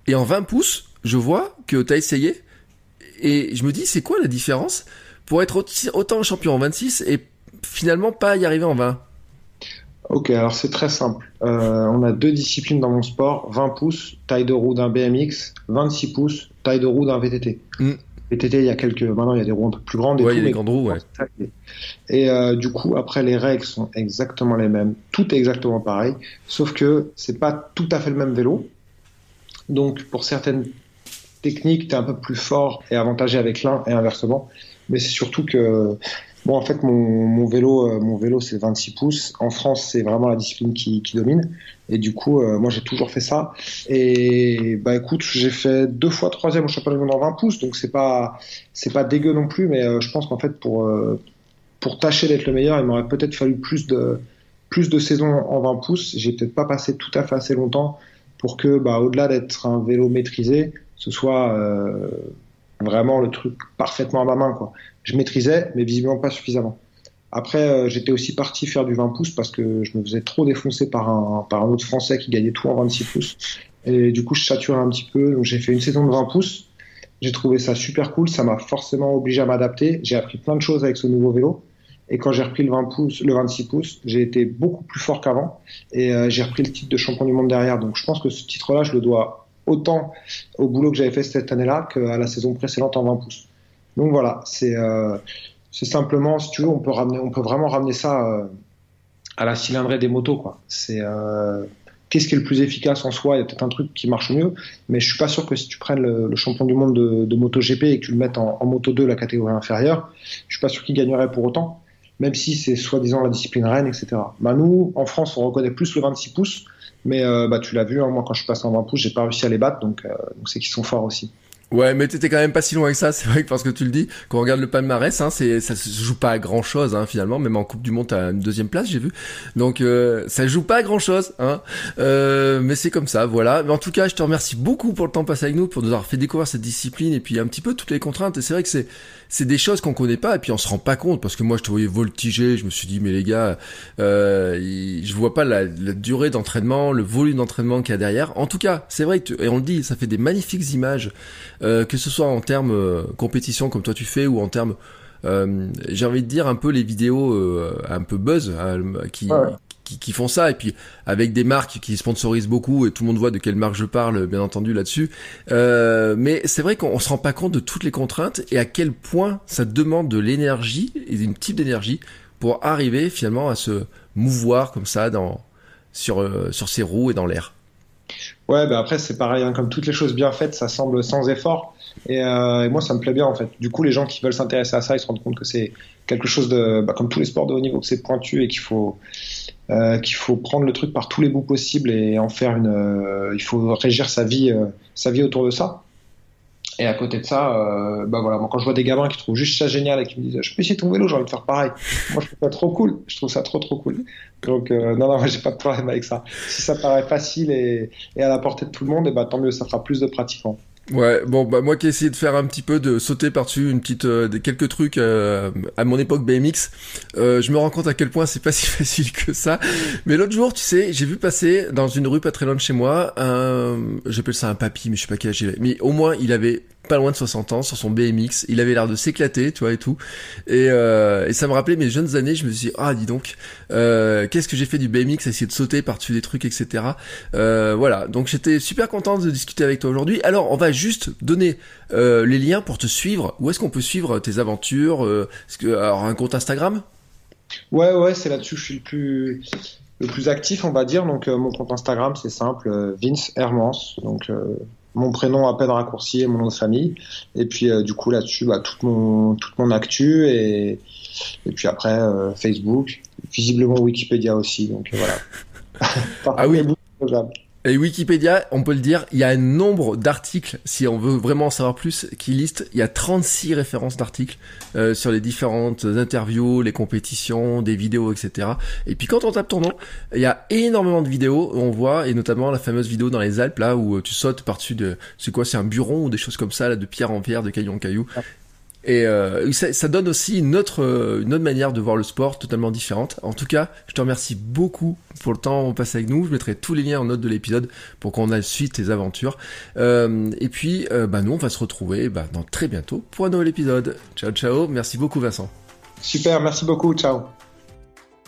et en 20 pouces je vois que tu as essayé et je me dis c'est quoi la différence pour être autant champion en 26 et finalement pas y arriver en 20 Ok, alors c'est très simple. Euh, on a deux disciplines dans mon sport 20 pouces, taille de roue d'un BMX, 26 pouces, taille de roue d'un VTT. Mm. VTT, il y a quelques, maintenant il y a des roues un peu plus grandes. Et ouais, tout, il y a des grandes roues, ouais. Et euh, du coup, après, les règles sont exactement les mêmes. Tout est exactement pareil. Sauf que c'est pas tout à fait le même vélo. Donc, pour certaines techniques, tu es un peu plus fort et avantagé avec l'un et inversement. Mais c'est surtout que, bon, en fait, mon, vélo, euh, mon vélo, c'est 26 pouces. En France, c'est vraiment la discipline qui, domine. Et du coup, euh, moi, j'ai toujours fait ça. Et bah, écoute, j'ai fait deux fois troisième au championnat du monde en 20 pouces. Donc, c'est pas, c'est pas dégueu non plus. Mais euh, je pense qu'en fait, pour, pour tâcher d'être le meilleur, il m'aurait peut-être fallu plus de, plus de saisons en 20 pouces. J'ai peut-être pas passé tout à fait assez longtemps pour que, bah, au-delà d'être un vélo maîtrisé, ce soit euh, vraiment le truc parfaitement à ma main. Quoi. Je maîtrisais, mais visiblement pas suffisamment. Après, euh, j'étais aussi parti faire du 20 pouces parce que je me faisais trop défoncer par un, par un autre Français qui gagnait tout en 26 pouces. Et du coup, je saturais un petit peu. Donc, j'ai fait une saison de 20 pouces. J'ai trouvé ça super cool. Ça m'a forcément obligé à m'adapter. J'ai appris plein de choses avec ce nouveau vélo. Et quand j'ai repris le 20 pouces, le 26 pouces, j'ai été beaucoup plus fort qu'avant. Et euh, j'ai repris le titre de champion du monde derrière. Donc, je pense que ce titre-là, je le dois autant au boulot que j'avais fait cette année-là qu'à la saison précédente en 20 pouces. Donc voilà, c'est euh, c'est simplement, si tu veux, on peut vraiment ramener ça euh, à la cylindrée des motos. C'est euh, qu'est-ce qui est le plus efficace en soi? Il y a peut-être un truc qui marche mieux, mais je suis pas sûr que si tu prennes le, champion du monde de, de MotoGP et que tu le mettes en, en Moto 2, la catégorie inférieure, je suis pas sûr qu'il gagnerait pour autant, même si c'est soi-disant la discipline reine, etc. Bah nous, en France, on reconnaît plus le 26 pouces, mais euh, bah tu l'as vu, hein, moi quand je passe en 20 pouces, j'ai pas réussi à les battre, donc euh, c'est qu'ils sont forts aussi. Ouais, mais t'étais quand même pas si loin que ça. C'est vrai que parce que tu le dis, quand on regarde le palmarès, hein, c'est ça se joue pas à grand chose hein, finalement. Même en Coupe du Monde, t'as une deuxième place, j'ai vu. Donc euh, ça joue pas à grand chose, hein. Euh, mais c'est comme ça, voilà. Mais en tout cas, je te remercie beaucoup pour le temps passé avec nous, pour nous avoir fait découvrir cette discipline et puis un petit peu toutes les contraintes. Et c'est vrai que c'est c'est des choses qu'on connaît pas et puis on se rend pas compte parce que moi je te voyais voltiger. Je me suis dit mais les gars, euh, je vois pas la, durée d'entraînement, le volume d'entraînement qu'il y a derrière. En tout cas, c'est vrai que et on le dit, ça fait des magnifiques images euh, que ce soit en termes euh, compétition comme toi tu fais ou en termes euh, j'ai envie de dire un peu les vidéos un peu buzz euh, qui. Qui font ça et puis avec des marques qui sponsorisent beaucoup et tout le monde voit de quelle marque je parle bien entendu là-dessus euh, mais c'est vrai qu'on on se rend pas compte de toutes les contraintes et à quel point ça demande de l'énergie et une type d'énergie pour arriver finalement à se mouvoir comme ça dans sur euh, sur ses roues et dans l'air Ouais, bah après c'est pareil, hein, comme toutes les choses bien faites, ça semble sans effort. Et, euh, et moi, ça me plaît bien en fait. Du coup, les gens qui veulent s'intéresser à ça, ils se rendent compte que c'est quelque chose de, bah, comme tous les sports de haut niveau, que c'est pointu et qu'il faut euh, qu'il faut prendre le truc par tous les bouts possibles et en faire une. euh, il faut régir sa vie, euh, sa vie autour de ça. Et à côté de ça, bah voilà, quand je vois des gamins qui trouvent juste ça génial et qui me disent, je peux essayer ton vélo, j'ai envie de faire pareil. Moi, je trouve ça trop cool. Je trouve ça trop trop cool. Donc non non, moi j'ai pas de problème avec ça. Si ça paraît facile et, à la portée de tout le monde, et bah tant mieux, ça fera plus de pratiquants. Ouais, bon, bah moi qui ai essayé de faire un petit peu de sauter par-dessus une petite, euh, quelques trucs euh, à mon époque BMX, euh, je me rends compte à quel point c'est pas si facile que ça. Mais l'autre jour, tu sais, j'ai vu passer dans une rue pas très loin de chez moi un, j'appelle ça un papy, mais je sais pas quel âge il avait, mais au moins il avait pas loin de 60 ans sur son BMX, il avait l'air de s'éclater, tu vois et tout, et, euh, et ça me rappelait mes jeunes années. Je me suis dit ah dis donc, euh, qu'est-ce que j'ai fait du BMX, essayer de sauter par-dessus des trucs, etc. Euh, voilà, donc j'étais super content de discuter avec toi aujourd'hui. Alors on va juste donner les liens pour te suivre. Où est-ce qu'on peut suivre tes aventures Alors un compte Instagram? Ouais ouais, c'est là-dessus que je suis le plus le plus actif, on va dire. Donc mon compte Instagram, c'est simple, Vince Hermance. Donc mon prénom à peine raccourci et mon nom de famille. Et puis euh, du coup là-dessus, bah, toute mon toute mon actu et et puis après euh, Facebook, visiblement Wikipédia aussi. Donc euh, voilà. Ah oui. Et Wikipédia, on peut le dire, il y a un nombre d'articles, si on veut vraiment en savoir plus, qui liste, il y a 36 références d'articles euh, sur les différentes interviews, les compétitions, des vidéos, etc. Et puis quand on tape ton nom, il y a énormément de vidéos, on voit, et notamment la fameuse vidéo dans les Alpes, là, où euh, tu sautes par-dessus de... C'est quoi, c'est un buron ou des choses comme ça, là, de pierre en pierre, de caillou en caillou. Et euh, ça, donne aussi une autre, euh, une autre manière de voir le sport totalement différente. En tout cas, je te remercie beaucoup pour le temps passé avec nous. Je mettrai tous les liens en note de l'épisode pour qu'on a suite tes aventures. Euh, et puis, bah, nous, on va se retrouver bah, dans très bientôt pour un nouvel épisode. Ciao, ciao. Merci beaucoup, Vincent. Super, merci beaucoup, ciao.